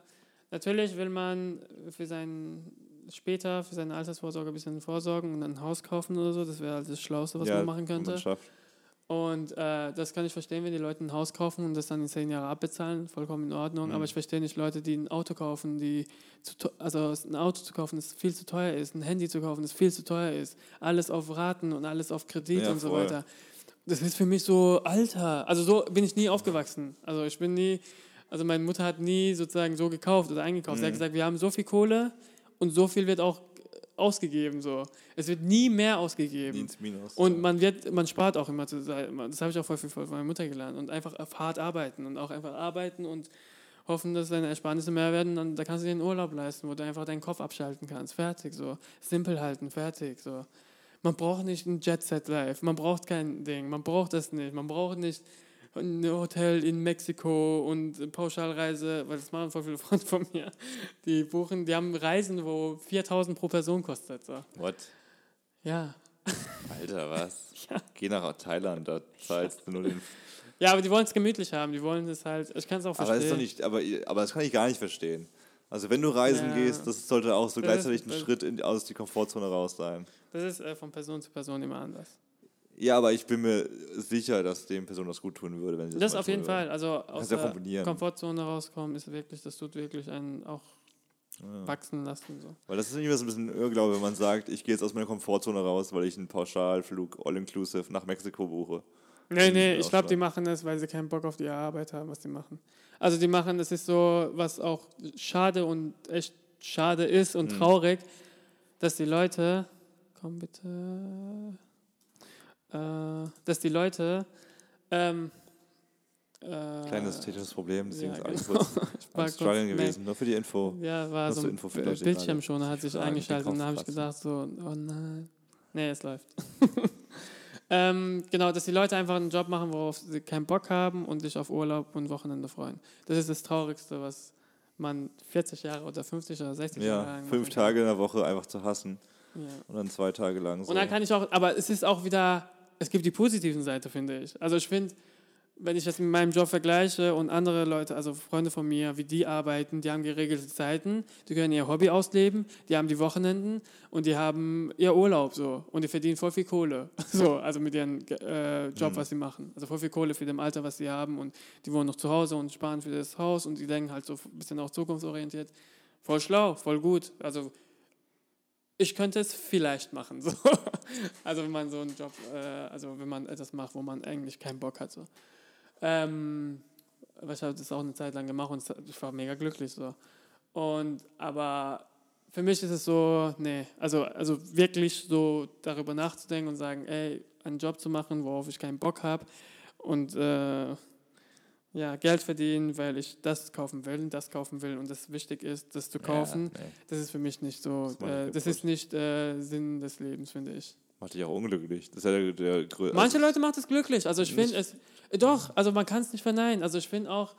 S1: natürlich will man für sein später für seine Altersvorsorge ein bisschen vorsorgen und ein Haus kaufen oder so, das wäre halt das Schlauste, was
S2: ja,
S1: man machen könnte.
S2: man schafft.
S1: Und äh, das kann ich verstehen, wenn die Leute ein Haus kaufen und das dann in zehn Jahre abbezahlen, vollkommen in Ordnung.
S2: Mhm.
S1: Aber ich verstehe nicht Leute, die ein Auto kaufen, die zu also ein Auto zu kaufen, das viel zu teuer ist, ein Handy zu kaufen, das viel zu teuer ist, alles auf Raten und alles auf Kredit
S2: Ja,
S1: und so
S2: voll.
S1: weiter. Das ist für mich so, Alter, also so bin ich nie aufgewachsen. Also ich bin nie, also meine Mutter hat nie sozusagen so gekauft oder eingekauft. Sie hat
S2: Mhm.
S1: gesagt, wir haben so viel Kohle und so viel wird auch ausgegeben. So. Es wird nie mehr ausgegeben.
S2: Nie ins Minus.
S1: Und man wird, man spart auch immer zu sein. Das habe ich auch voll viel von meiner Mutter gelernt. Und einfach hart arbeiten und auch einfach arbeiten und hoffen, dass deine Ersparnisse mehr werden. Dann da kannst du dir einen Urlaub leisten, wo du einfach deinen Kopf abschalten kannst. Fertig so. Simpel halten, fertig so. Man braucht nicht ein Jet Set Life. Man braucht kein Ding. Man braucht das nicht. Man braucht nicht Hotel in Mexiko und Pauschalreise, weil das machen voll viele Freunde von mir. Die buchen, die haben Reisen, wo 4000 pro Person kostet. So.
S2: What?
S1: Ja.
S2: Alter, was?
S1: Ja.
S2: Geh nach Thailand, da zahlst du nur den.
S1: Ja, aber die wollen es gemütlich haben. Die wollen es halt. Ich kann es auch
S2: Aber
S1: verstehen.
S2: das ist doch nicht, aber, aber das kann ich gar nicht verstehen. Also wenn du reisen
S1: Ja.
S2: gehst, das sollte auch so
S1: Das ist-
S2: gleichzeitig ein
S1: das-
S2: Schritt in, aus die Komfortzone raus sein.
S1: Das ist äh, von Person zu Person immer anders.
S2: Ja, aber ich bin mir sicher, dass dem Person das gut tun würde, wenn sie
S1: Das
S2: mal
S1: auf jeden
S2: tun
S1: Fall.
S2: würde.
S1: Also aus
S2: Kannst ja
S1: der. Komfortzone rauskommen ist wirklich, das tut wirklich einen auch wachsen lassen. So.
S2: Weil das ist irgendwie so ein bisschen Irrglaube, wenn man sagt, ich gehe jetzt aus meiner Komfortzone raus, weil ich einen Pauschalflug all-inclusive nach Mexiko buche.
S1: Nee,
S2: Das
S1: nee, ich glaube, die machen das, weil sie keinen Bock auf die Arbeit haben, was die machen. Also die machen, das ist so, was auch schade und echt schade ist und
S2: Mhm.
S1: traurig, dass die Leute, komm bitte, dass die Leute ähm, Äh,
S2: Kleines technisches Problem, deswegen
S1: ja,
S2: ist alles
S1: genau.
S2: kurz
S1: kurz-
S2: gewesen. Nur für die Info.
S1: Ja, war so
S2: zur
S1: ein
S2: Info für
S1: Bi-
S2: Leute, die
S1: Bildschirmschoner hat sich
S2: gerade
S1: eingeschaltet und da habe ich gedacht so, oh nein. Nee, es läuft. ähm, genau, dass die Leute einfach einen Job machen, worauf sie keinen Bock haben und sich auf Urlaub und Wochenende freuen. Das ist das Traurigste, was man 40 Jahre oder 50 oder 60 Jahre
S2: Ja,
S1: lang
S2: fünf. Tage in der Woche einfach zu hassen
S1: Ja.
S2: und dann zwei Tage lang so.
S1: Und dann kann ich auch, aber es ist auch wieder, es gibt die positiven Seite, finde ich. Also ich finde, wenn ich das mit meinem Job vergleiche und andere Leute, also Freunde von mir, wie die arbeiten, die haben geregelte Zeiten, die können ihr Hobby ausleben, die haben die Wochenenden und die haben ihr Urlaub so und die verdienen voll viel Kohle. So, also mit ihrem äh, Job, was sie machen. Also voll viel Kohle für dem Alter, was sie haben und die wohnen noch zu Hause und sparen für das Haus und die denken halt so ein bisschen auch zukunftsorientiert. Voll schlau, voll gut. Also ich könnte es vielleicht machen. So. Also wenn man so einen Job, äh, also wenn man etwas macht, wo man eigentlich keinen Bock hat. So. Ähm, ich habe das auch eine Zeit lang gemacht und ich war mega glücklich. So. Und aber für mich ist es so, nee, also, also wirklich so darüber nachzudenken und sagen, ey, einen Job zu machen, worauf ich keinen Bock habe und äh, ja, Geld verdienen, weil ich das kaufen will und das kaufen will und das wichtig ist, das zu kaufen.
S2: Ja, nee.
S1: Das ist für mich nicht so,
S2: Das
S1: äh, das ist nicht äh, Sinn des Lebens, finde ich.
S2: Macht dich auch unglücklich. Das ist ja der, der grö-
S1: Manche
S2: also,
S1: Leute macht es glücklich, also ich finde es, äh, doch, also man kann es nicht verneinen. Also ich finde auch,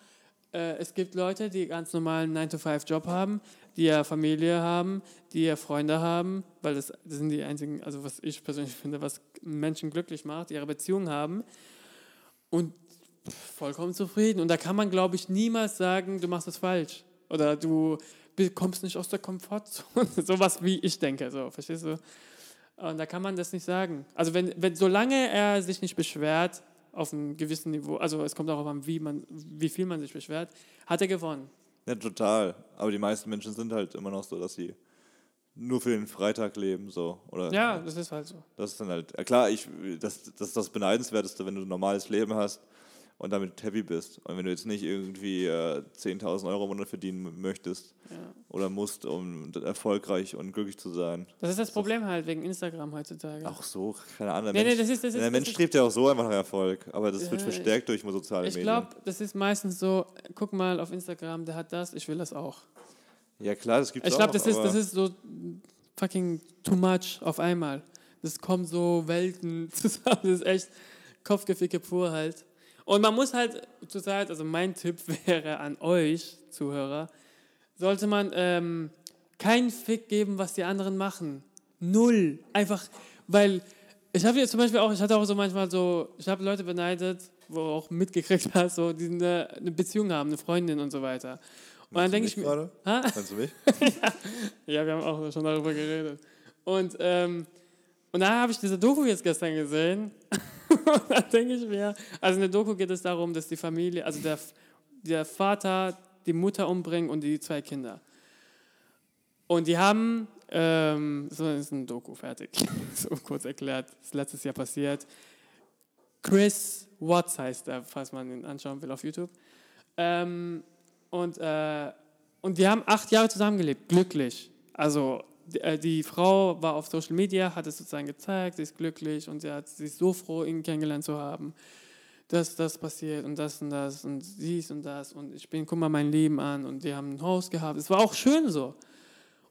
S1: äh, es gibt Leute, die ganz normalen 9-to-5-Job haben, die ja Familie haben, die ja Freunde haben, weil das, das sind die einzigen, also was ich persönlich finde, was Menschen glücklich macht, die ihre Beziehung haben und vollkommen zufrieden. Und da kann man, glaube ich, niemals sagen, du machst es falsch oder du kommst nicht aus der Komfortzone. Sowas wie ich denke, so, verstehst du? Und da kann man das nicht sagen. Also wenn, wenn solange er sich nicht beschwert auf einem gewissen Niveau, also es kommt darauf an, wie man, wie viel man sich beschwert, hat er gewonnen.
S2: ja, total. Aber die meisten Menschen sind halt immer noch so, dass sie nur für den Freitag leben. So. Oder
S1: Ja, das ist halt so.
S2: Das ist dann halt, klar, ich, das, das ist das Beneidenswerteste, wenn du ein normales Leben hast und damit happy bist. Und wenn du jetzt nicht irgendwie äh, 10.000 Euro im Monat verdienen möchtest
S1: Ja.
S2: oder musst, um erfolgreich und glücklich zu sein.
S1: Das ist das Problem halt wegen Instagram heutzutage.
S2: Auch so, keine Ahnung.
S1: Nee,
S2: der
S1: nee,
S2: Mensch,
S1: das ist- das ist-
S2: der Mensch strebt ja auch so einfach nach Erfolg, aber das wird
S1: Ja,
S2: verstärkt durch soziale
S1: ich
S2: Medien.
S1: glaube, das ist meistens so, guck mal auf Instagram, der hat das, ich will das auch.
S2: ja klar, das gibt es
S1: Ich
S2: auch.
S1: glaube, das ist, das ist so fucking too much auf einmal. Das kommt so Welten zusammen. Das ist echt Kopfgeficke pur halt. Und man muss halt zurzeit, also mein Tipp wäre an euch, Zuhörer, sollte man ähm, keinen Fick geben, was die anderen machen. Null. Einfach, weil ich habe jetzt zum Beispiel auch, ich hatte auch so manchmal so, ich habe Leute beneidet, wo auch mitgekriegt hast, so, die eine, eine Beziehung haben, eine Freundin und so weiter. Und dann
S2: Meinst du
S1: denke ich mir,
S2: gerade?
S1: Ha?
S2: Meinst du mich?
S1: ja, wir haben auch schon darüber geredet. Und, ähm, und da habe ich diese Doku jetzt gestern gesehen. da denke ich mir, also in der Doku geht es darum, dass die Familie, also der, der Vater die Mutter umbringt und die zwei Kinder. Und die haben, ähm, so ist ein Doku, fertig. so kurz erklärt, ist letztes Jahr passiert. Chris Watts heißt er, falls man ihn anschauen will auf YouTube. Ähm, und, äh, und die haben acht Jahre zusammengelebt, glücklich. Also die, äh, die Frau war auf Social Media, hat es sozusagen gezeigt, sie ist glücklich und sie, hat, sie ist so froh, ihn kennengelernt zu haben. Dass das passiert und das und das und dies und das und ich bin, guck mal mein Leben an und die haben ein Haus gehabt. Es war auch schön so.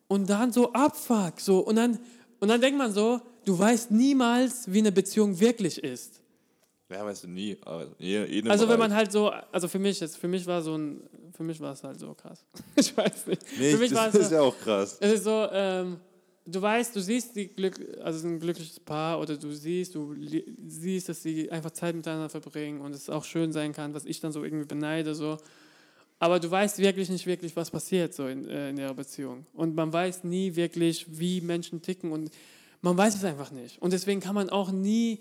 S1: Und dann so Abfuck, so und dann, und dann denkt man so, du weißt niemals, wie eine Beziehung wirklich ist.
S2: Ja, weißt du nie. Je, jedem
S1: Also wenn man halt so, also für mich jetzt, für mich war so ein, für mich war es halt so krass. Ich weiß nicht.
S2: Nee,
S1: für mich war
S2: das ist
S1: so,
S2: ja auch krass.
S1: es ist so, ähm, du weißt, du siehst die Glück, also ein glückliches Paar oder du siehst, du siehst, dass sie einfach Zeit miteinander verbringen und es auch schön sein kann, was ich dann so irgendwie beneide so. Aber du weißt wirklich nicht wirklich, was passiert so in, äh, in ihrer Beziehung. Und man weiß nie wirklich, wie Menschen ticken und man weiß es einfach nicht. Und deswegen kann man auch nie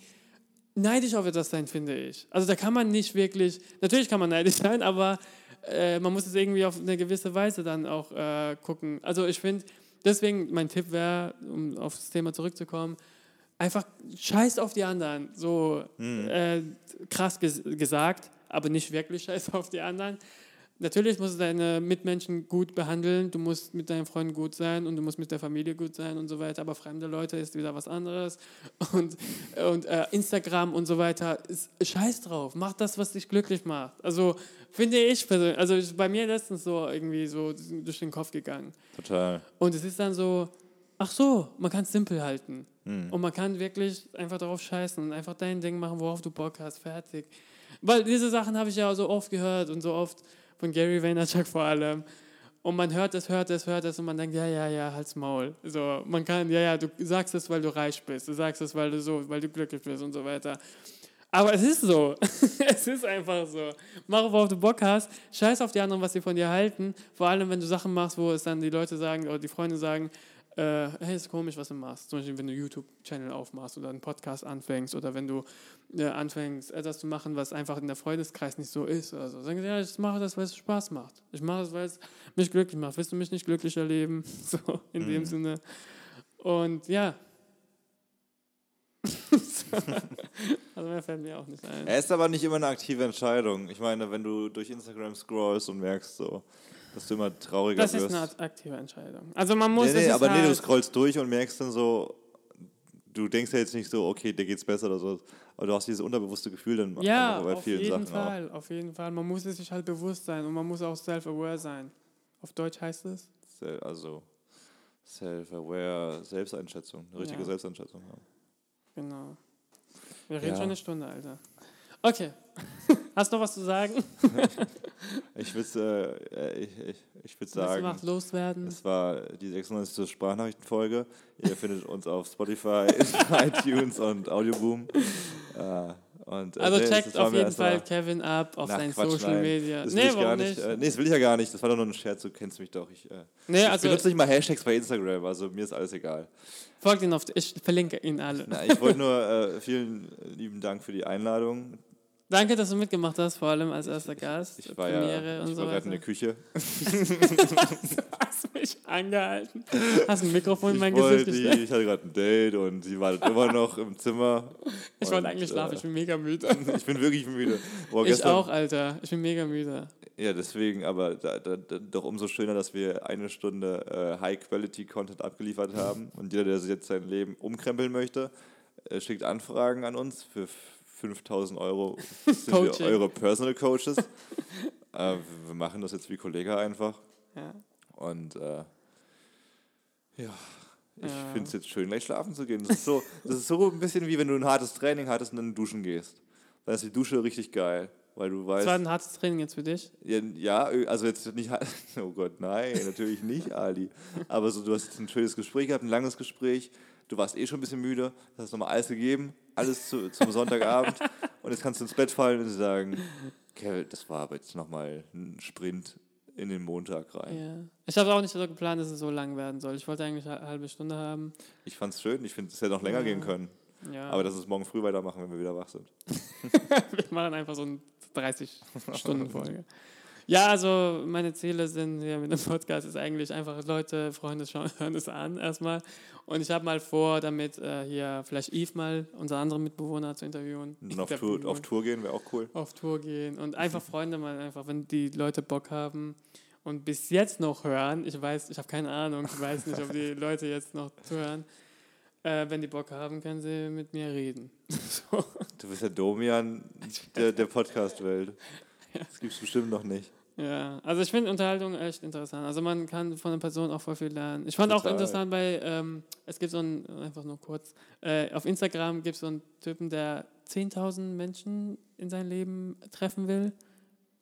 S1: neidisch auf etwas sein, finde ich. Also da kann man nicht wirklich, natürlich kann man neidisch sein, aber äh, man muss es irgendwie auf eine gewisse Weise dann auch äh, gucken. Also ich finde, deswegen mein Tipp wäre, um auf das Thema zurückzukommen, einfach scheiß auf die anderen. So äh, krass ges gesagt, aber nicht wirklich scheiß auf die anderen. Natürlich musst du deine Mitmenschen gut behandeln, du musst mit deinen Freunden gut sein und du musst mit der Familie gut sein und so weiter, aber fremde Leute ist wieder was anderes. Und, und äh, Instagram und so weiter, ist scheiß drauf, mach das, was dich glücklich macht. Also finde ich persönlich, also ist bei mir letztens so irgendwie so durch den Kopf gegangen.
S2: Total.
S1: Und es ist dann so, ach so, man kann es simpel halten. Und man kann wirklich einfach darauf scheißen und einfach dein Ding machen, worauf du Bock hast, fertig. Weil diese Sachen habe ich ja so oft gehört und so oft von Gary Vaynerchuk vor allem. Und man hört es, hört es, hört es und man denkt, ja, ja, ja, halt's Maul. So, man kann, ja, ja, du sagst es, weil du reich bist, du sagst es, weil du so, weil du glücklich bist und so weiter. Aber es ist so. es ist einfach so. Mach, worauf du Bock hast. Scheiß auf die anderen, was sie von dir halten. Vor allem, wenn du Sachen machst, wo es dann die Leute sagen oder die Freunde sagen, äh, hey, ist komisch, was du machst. Zum Beispiel, wenn du YouTube-Channel aufmachst oder einen Podcast anfängst oder wenn du äh, anfängst, etwas zu machen, was einfach in der Freundeskreis nicht so ist. Oder so. Sagen sie, ja, ich mache das, weil es Spaß macht. Ich mache das, weil es mich glücklich macht. Willst du mich nicht glücklich erleben? So, in dem Sinne. Und ja. also mehr fällt mir auch nicht ein.
S2: Er ist aber nicht immer eine aktive Entscheidung. Ich meine, wenn du durch Instagram scrollst und merkst so, dass du immer trauriger
S1: Das ist
S2: wirst.
S1: eine aktive Entscheidung. Also man muss
S2: nee, nee,
S1: es ist
S2: aber nee, du
S1: halt,
S2: scrollst durch und merkst dann so, du denkst ja jetzt nicht so, okay, dir geht's besser oder so, aber du hast dieses unterbewusste Gefühl dann
S1: Ja,
S2: bei
S1: auf
S2: vielen
S1: jeden
S2: Sachen auch.
S1: Fall, auf jeden Fall. Man muss es sich halt bewusst sein und man muss auch self-aware sein. Auf Deutsch heißt es?
S2: Also self-aware, Selbsteinschätzung, eine richtige
S1: Ja.
S2: Selbsteinschätzung haben.
S1: Genau. Wir reden
S2: Ja.
S1: schon eine Stunde, Alter. Okay. Hast du noch was zu sagen?
S2: Ich würde äh, ich, ich, ich würd sagen,
S1: noch loswerden?
S2: es war die 96. Sprachnachrichtenfolge. Ihr findet uns auf Spotify, iTunes und Audioboom. Äh, und, äh,
S1: Also
S2: nee,
S1: checkt auf jeden Fall Kevin ab auf seinen
S2: Quatsch,
S1: Social
S2: nein.
S1: Media.
S2: Das
S1: Nee, warum
S2: nicht.
S1: nicht?
S2: Äh, nee, das will ich ja gar nicht. Das war doch nur ein Scherz. Du kennst mich doch. Ich, äh,
S1: Nee,
S2: ich
S1: also
S2: benutze nicht mal Hashtags bei Instagram. Also mir ist alles egal.
S1: folgt ihn auf, ich verlinke ihn alle.
S2: Na, ich wollte nur äh, vielen lieben Dank für die Einladung.
S1: Danke, dass du mitgemacht hast, vor allem als erster Gast.
S2: Ich war
S1: Premiere
S2: ja
S1: und
S2: ich
S1: so
S2: war gerade in
S1: weiter.
S2: der Küche.
S1: Hast mich angehalten. Hast ein Mikrofon in
S2: Ich,
S1: mein Gesicht
S2: die,
S1: gestellt.
S2: ich hatte gerade ein Date und sie wartet immer noch im Zimmer.
S1: Ich wollte eigentlich schlafen,
S2: äh,
S1: ich bin mega müde.
S2: Ich bin wirklich müde. Boah,
S1: Ich
S2: gestern,
S1: auch, Alter. Ich bin mega müde.
S2: Ja, deswegen, aber da, da, da, doch umso schöner, dass wir eine Stunde äh, High-Quality-Content abgeliefert haben. Und jeder, der sich jetzt sein Leben umkrempeln möchte, äh, schickt Anfragen an uns. Für 5000 Euro sind wir eure Personal Coaches. äh, wir machen das jetzt wie Kollege einfach.
S1: Ja.
S2: Und äh, ja, ich
S1: Ja.
S2: finde es jetzt schön, gleich schlafen zu gehen. Das ist, so, das ist so ein bisschen wie wenn du ein hartes Training hattest und dann duschen gehst. Dann ist die Dusche richtig geil, weil du weißt.
S1: Das war ein hartes Training jetzt für dich.
S2: Ja, also jetzt nicht. Oh Gott, nein, natürlich nicht, Ali. Aber so, du hast jetzt ein schönes Gespräch gehabt, ein langes Gespräch. Du warst eh schon ein bisschen müde, hast nochmal alles gegeben, alles zu, zum Sonntagabend. Und jetzt kannst du ins Bett fallen und sagen: Kevin, das war aber jetzt nochmal ein Sprint in den Montag rein.
S1: Ja. Ich habe auch nicht so geplant, dass es so lang werden soll. Ich wollte eigentlich eine halbe Stunde haben.
S2: Ich fand's schön, ich finde, es hätte noch länger
S1: Ja.
S2: gehen können.
S1: Ja.
S2: Aber das ist morgen früh weitermachen, wenn wir wieder wach sind.
S1: wir machen einfach so eine 30-Stunden-Folge. Ja, also meine Ziele sind hier mit dem Podcast ist eigentlich einfach Leute, Freunde schauen, hören es an erstmal. Und ich habe mal vor, damit äh, hier vielleicht Yves mal, unser anderen Mitbewohner, zu interviewen.
S2: Und auf Tour, auf Tour gehen wäre auch cool.
S1: auf Tour gehen und einfach Freunde mal einfach, wenn die Leute Bock haben und bis jetzt noch hören, ich weiß, ich habe keine Ahnung, ich weiß nicht, ob die Leute jetzt noch zuhören, äh, wenn die Bock haben, können sie mit mir reden. so.
S2: Du bist der Domian der, der Podcast-Welt. Das gibt's bestimmt noch nicht.
S1: Ja, also ich finde Unterhaltung echt interessant. Also man kann von einer Person auch voll viel lernen. Ich fand auch
S2: Total.
S1: interessant bei, ähm, es gibt so einen, einfach nur kurz, äh, auf Instagram gibt es so einen Typen, der 10.000 Menschen in sein Leben treffen will.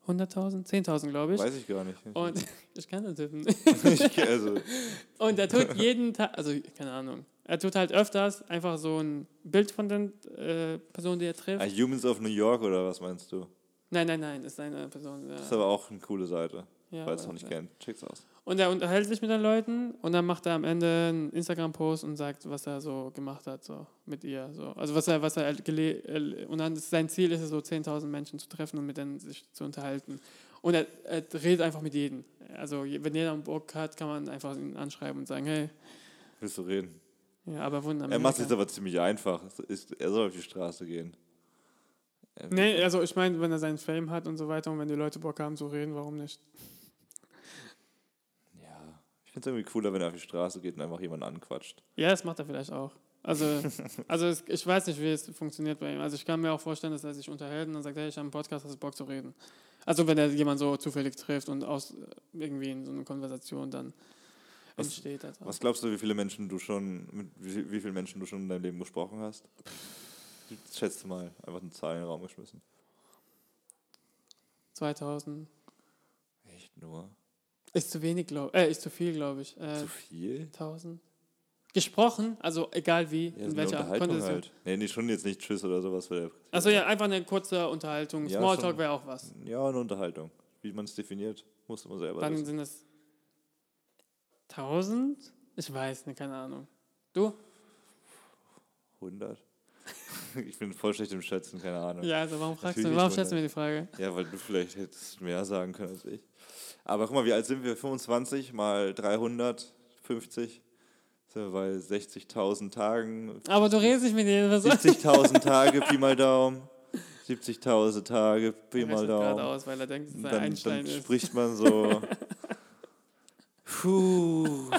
S1: 100.000? 10.000, glaube ich.
S2: Weiß ich gar nicht.
S1: Und ich kann den Typen.
S2: Ich, also,
S1: Und er tut jeden Tag, also keine Ahnung, er tut halt öfters einfach so ein Bild von den äh, Personen, die er trifft.
S2: ah, Humans of New York oder was meinst du?
S1: Nein, nein, nein, ist eine Person.
S2: Das ist
S1: Ja,
S2: aber auch eine coole Seite.
S1: ja,
S2: Falls ihr noch nicht kennt, checkt's aus.
S1: Und er unterhält sich mit den Leuten und dann macht er am Ende einen Instagram-Post und sagt, was er so gemacht hat, so mit ihr. So. Also was er, was er gele äh, und dann ist sein Ziel ist es so 10.000 Menschen zu treffen und mit denen sich zu unterhalten. Und er, er redet einfach mit jedem. Also wenn jeder einen Bock hat, kann man einfach ihn anschreiben und sagen, hey,
S2: Willst du reden?
S1: ja, aber in
S2: Er macht es jetzt aber ziemlich einfach. Es Er soll auf die Straße gehen. Äh,
S1: Nee, also ich meine, wenn er seinen Fame hat und so weiter und wenn die Leute Bock haben zu reden, warum nicht?
S2: Ja, ich finde es irgendwie cooler, wenn er auf die Straße geht und einfach jemanden anquatscht.
S1: Ja, das macht er vielleicht auch. Also, also es, ich weiß nicht, wie es funktioniert bei ihm. Also ich kann mir auch vorstellen, dass er sich unterhält und dann sagt, hey, ich habe einen Podcast, hast du Bock zu reden? Also wenn er jemanden so zufällig trifft und aus irgendwie in so eine Konversation dann
S2: Was-
S1: entsteht. etwas.
S2: Was glaubst du, wie viele Menschen du schon, mit wie, wie vielen Menschen du schon in deinem Leben gesprochen hast? Schätze mal, einfach eine Zahl in den Raum geschmissen.
S1: 2000
S2: Echt nur?
S1: ist zu wenig, glaube äh, ist zu viel, glaube ich. Äh,
S2: Zu viel?
S1: 1000. Gesprochen, also egal wie,
S2: Ja,
S1: in welcher Konversation.
S2: halt. Nee, nee, schon jetzt nicht Tschüss oder sowas.
S1: Achso, ja, einfach eine kurze Unterhaltung.
S2: Ja,
S1: Smalltalk wäre auch was.
S2: Ja, eine Unterhaltung. Wie man es definiert, musst du mal selber
S1: Dann
S2: wissen.
S1: sind es 1000? Ich weiß nicht, keine Ahnung. Du?
S2: 100? ich bin voll schlecht im Schätzen, keine Ahnung.
S1: Ja, also warum fragst
S2: Natürlich
S1: du, warum stellst du mir die Frage?
S2: Ja, weil du vielleicht hättest mehr sagen können als ich. Aber guck mal, wie alt sind wir? 25 mal 350 sind wir bei 60.000 Tagen.
S1: Aber du redest nicht mit denen. Was
S2: 70.000 Tage, Pi mal Daumen. 70.000 Tage, Pi mal Daumen.
S1: aus, weil er denkt, dass er
S2: Dann, dann spricht man so. Puh,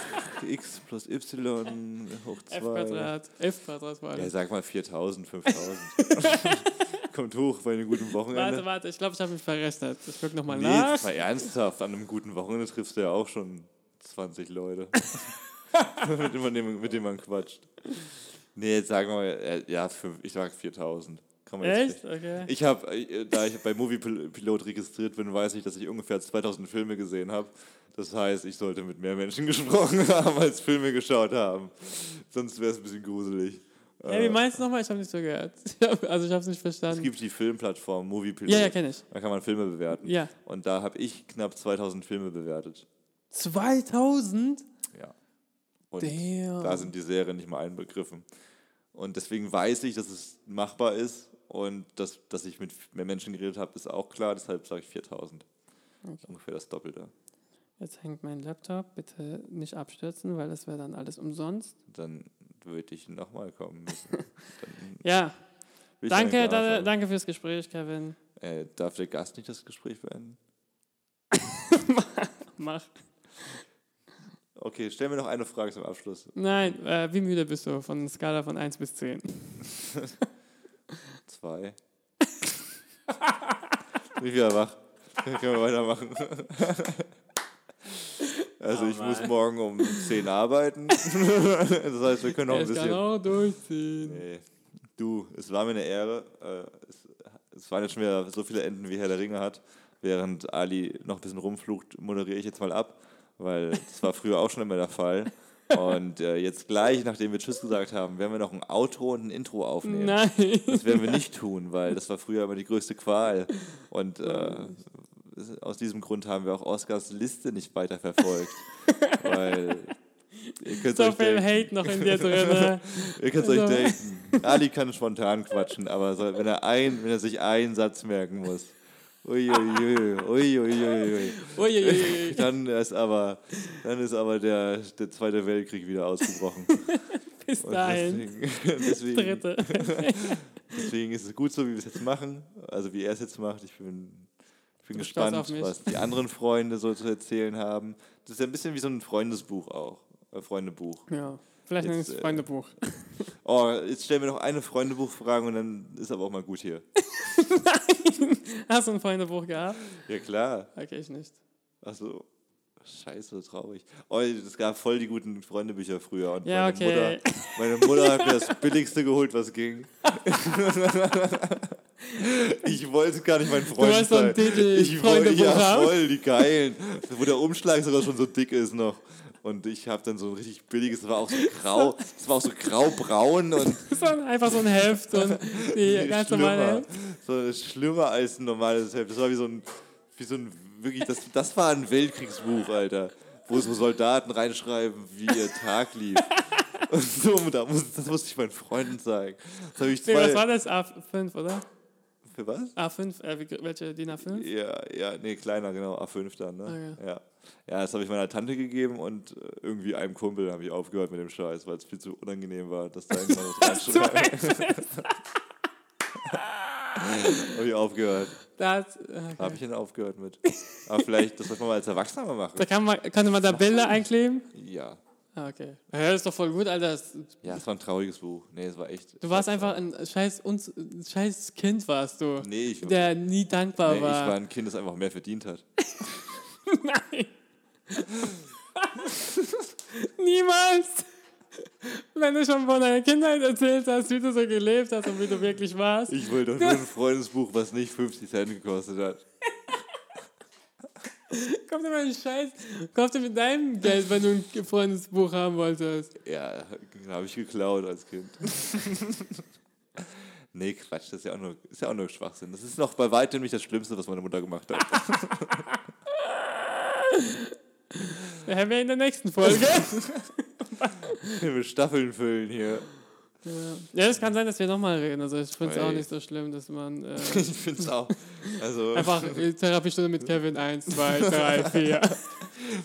S2: x plus y hoch
S1: F
S2: 2.
S1: Quadrat. F Quadrat vor allem.
S2: Ja, sag mal 4000, 5000. Kommt hoch bei einem guten Wochenende.
S1: warte, warte, ich glaube, ich habe mich verrechnet. Ich gucke nochmal
S2: Nee,
S1: nach.
S2: jetzt mal ernsthaft. An einem guten Wochenende triffst du ja auch schon 20 Leute. mit, denen man, mit denen man quatscht. Nee, jetzt sagen wir mal, äh, ja, fünf, ich sag 4000. Kann man jetzt
S1: Echt? Okay.
S2: Ich habe, da ich bei Moviepilot registriert bin, weiß ich, dass ich ungefähr 2000 Filme gesehen habe. Das heißt, ich sollte mit mehr Menschen gesprochen haben, als Filme geschaut haben. Sonst wäre es ein bisschen gruselig.
S1: Hey, wie
S2: Äh,
S1: meinst du nochmal? Ich habe nicht so gehört. Also ich habe es nicht
S2: es
S1: verstanden.
S2: gibt die Filmplattform Moviepilot.
S1: Ja, ja, kenne ich.
S2: Da kann man Filme bewerten.
S1: Ja.
S2: Und da habe ich knapp 2000 Filme bewertet.
S1: 2000?
S2: Ja. Und
S1: Damn.
S2: da sind die Serien nicht mal einbegriffen. Und deswegen weiß ich, dass es machbar ist und dass, dass ich mit mehr Menschen geredet habe, ist auch klar. Deshalb sage ich 4000. Ungefähr das Doppelte.
S1: Jetzt hängt mein Laptop. Bitte nicht abstürzen, weil das wäre dann alles umsonst.
S2: Dann würde ich nochmal kommen müssen.
S1: Ja, danke, da,
S2: nachschauen.
S1: danke fürs Gespräch, Kevin.
S2: Äh, darf der Gast nicht das Gespräch beenden?
S1: Mach.
S2: Okay, stell mir noch eine Frage zum Abschluss.
S1: Nein, äh, wie müde bist du von einer Skala von 1 bis 10?
S2: Zwei. Bin ich wieder wach. Können wir weitermachen. Also
S1: Oh
S2: ich muss morgen um 10 arbeiten. das heißt, wir können noch ein
S1: Ich kann
S2: bisschen...
S1: auch durchziehen.
S2: Nee. Du, es war mir eine Ehre. Äh, Es, es waren jetzt schon wieder so viele Enden, wie Herr der Ringe hat. Während Ali noch ein bisschen rumflucht, moderiere ich jetzt mal ab, weil das war früher auch schon immer der Fall. Und äh, jetzt gleich, nachdem wir Tschüss gesagt haben, werden wir noch ein Outro und ein Intro aufnehmen.
S1: Nein.
S2: Das werden wir nicht tun, weil das war früher immer die größte Qual. Und äh, aus diesem Grund haben wir auch Oscars Liste nicht weiter verfolgt. weil
S1: So
S2: euch
S1: viel Hate noch in dir drin.
S2: ihr könnt euch
S1: Also-
S2: denken, Ali kann spontan quatschen, aber so, wenn, er ein, wenn er sich einen Satz merken muss, uiuiui, uiuiui,
S1: Uiuiui.
S2: dann ist aber, dann ist aber der, der Zweite Weltkrieg wieder ausgebrochen.
S1: Bis dahin.
S2: deswegen, deswegen,
S1: Dritte.
S2: Deswegen ist es gut so, wie wir es jetzt machen. Also wie er es jetzt macht. Ich bin, bin gespannt, was die anderen Freunde so zu erzählen haben. Das ist ja ein bisschen wie so ein Freundesbuch auch. Äh, Freundebuch.
S1: Ja, vielleicht
S2: Jetzt,
S1: es
S2: äh,
S1: Freundebuch.
S2: Oh, jetzt stellen wir noch eine Freundebuchfrage und dann ist aber auch mal gut hier.
S1: Hast du ein Freundebuch gehabt?
S2: Ja klar.
S1: Okay, ich nicht.
S2: Achso. Scheiße, traurig. Oh, es gab voll die guten Freundebücher früher. Und
S1: Ja,
S2: meine,
S1: okay.
S2: Mutter, meine Mutter hat mir das Billigste geholt, was ging. ich wollte gar nicht mein Freund
S1: so ein
S2: sein.
S1: Titel-
S2: ich wollte ja voll die geilen, wo der Umschlag sogar schon so dick ist noch. Und ich habe dann so ein richtig billiges, das war auch so grau, das war auch so graubraun und
S1: Das war einfach so ein Heft und die
S2: viel
S1: ganz normale
S2: schlimmer.
S1: Heft.
S2: So schlimmer als ein normales Heft. Das war wie so ein, wie so ein wirklich, das, das war ein Weltkriegsbuch, Alter. Wo so Soldaten reinschreiben, wie ihr Tag lief. Und so, da muss, das musste ich meinen Freunden zeigen. Das ich
S1: Nee, was
S2: zwei.
S1: war das? A5, oder?
S2: Für was?
S1: A5, äh, welche DIN A5?
S2: Ja, ja, nee, kleiner, genau, A5 dann, ne?
S1: Ah,
S2: ja. ja, das habe ich meiner Tante gegeben und äh, irgendwie einem Kumpel habe ich aufgehört mit dem Scheiß, weil es viel zu unangenehm war, dass da irgendwann was reinschreibt. Habe ich aufgehört.
S1: Das, okay.
S2: Habe ich denn aufgehört mit. Aber vielleicht, das muss man mal als Erwachsener machen.
S1: Da kann man, konnte man da Bilder einkleben?
S2: Ja.
S1: Ah, okay. Ja, das ist doch voll gut, Alter. Das,
S2: Ja, es war ein trauriges Buch. Nee, es war echt.
S1: du warst einfach ein scheiß, uns, scheiß Kind, warst du.
S2: Nee, ich,
S1: Der nie dankbar
S2: nee, ich
S1: war.
S2: war ein Kind, das einfach mehr verdient hat.
S1: Nein. Niemals. Wenn du schon von deiner Kindheit erzählt hast, wie du so gelebt hast und wie du wirklich warst.
S2: Ich wollte doch nur ein Freundesbuch, was nicht 50 Cent gekostet hat.
S1: Kauf dir mal einen Scheiß. Kauf dir mit deinem Geld, wenn du ein Freundesbuch haben wolltest.
S2: Ja, habe ich geklaut als Kind. nee, Quatsch, das ist ja, auch nur, ist ja auch nur Schwachsinn. Das ist noch bei weitem nicht das Schlimmste, was meine Mutter gemacht hat.
S1: Da haben wir in der nächsten Folge.
S2: Wir Staffeln füllen hier.
S1: Ja, es kann sein, dass wir nochmal reden. Also ich finde es auch nicht so schlimm, dass man äh,
S2: Ich finde es auch. Also,
S1: einfach Therapiestunde mit Kevin 1, 2, 3, 4.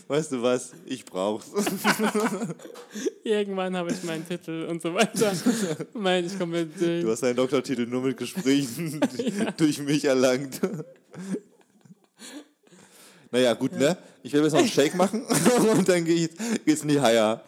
S2: weißt du was? Ich brauch's.
S1: Irgendwann habe ich meinen Titel und so weiter. Mein, ich komme mit.
S2: Du
S1: Äh,
S2: hast deinen Doktortitel nur mit Gesprächen durch mich erlangt. Naja, gut, ne? Ich werde jetzt noch einen Shake machen und dann gehe ich, geht's in die Haia.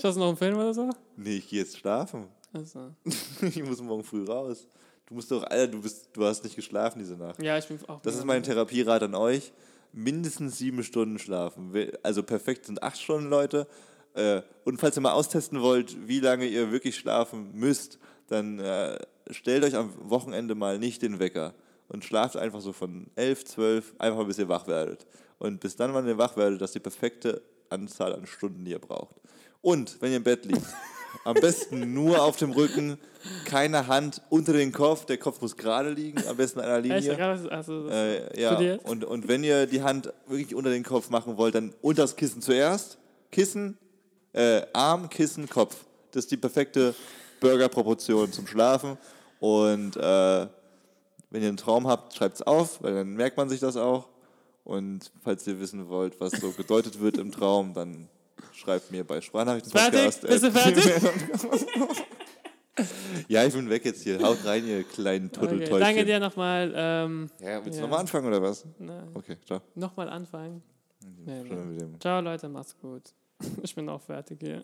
S1: schaust du noch einen Film oder so?
S2: Nee, ich gehe jetzt schlafen.
S1: Achso.
S2: Ich muss morgen früh raus. Du musst doch, Alter, du, bist, du hast nicht geschlafen diese Nacht.
S1: Ja, ich bin auch.
S2: Das ist mein Therapierat an euch. Mindestens sieben Stunden schlafen. Also perfekt sind acht Stunden, Leute. Äh, Und falls ihr mal austesten wollt, wie lange ihr wirklich schlafen müsst, dann äh, stellt euch am Wochenende mal nicht den Wecker und schlaft einfach so von elf, zwölf, einfach bis ihr wach werdet. Und bis dann, wann ihr wach werdet, das ist die perfekte Anzahl an Stunden, die ihr braucht. Und wenn ihr im Bett liegt, am besten nur auf dem Rücken, keine Hand unter den Kopf, der Kopf muss gerade liegen, am besten in einer Linie.
S1: Echt?
S2: Äh, ja, und, und wenn ihr die Hand wirklich unter den Kopf machen wollt, dann unter das Kissen zuerst. Kissen, äh, Arm, Kissen, Kopf. Das ist die perfekte Burgerproportion zum Schlafen. Und äh, wenn ihr einen Traum habt, schreibt es auf, weil dann merkt man sich das auch. Und falls ihr wissen wollt, was so gedeutet wird im Traum, dann schreibt mir bei Sprachnachrichten-Podcast.
S1: Fertig? Bist du
S2: at- ja, ich bin weg jetzt hier. Haut rein, ihr kleinen
S1: okay.
S2: Turteltäubchen.
S1: Danke dir nochmal. Ähm,
S2: Ja, willst du
S1: Ja.
S2: nochmal anfangen oder was?
S1: nein,
S2: Okay, ciao.
S1: nochmal anfangen. Nee, nee. Ciao Leute, macht's gut. Ich bin auch fertig hier.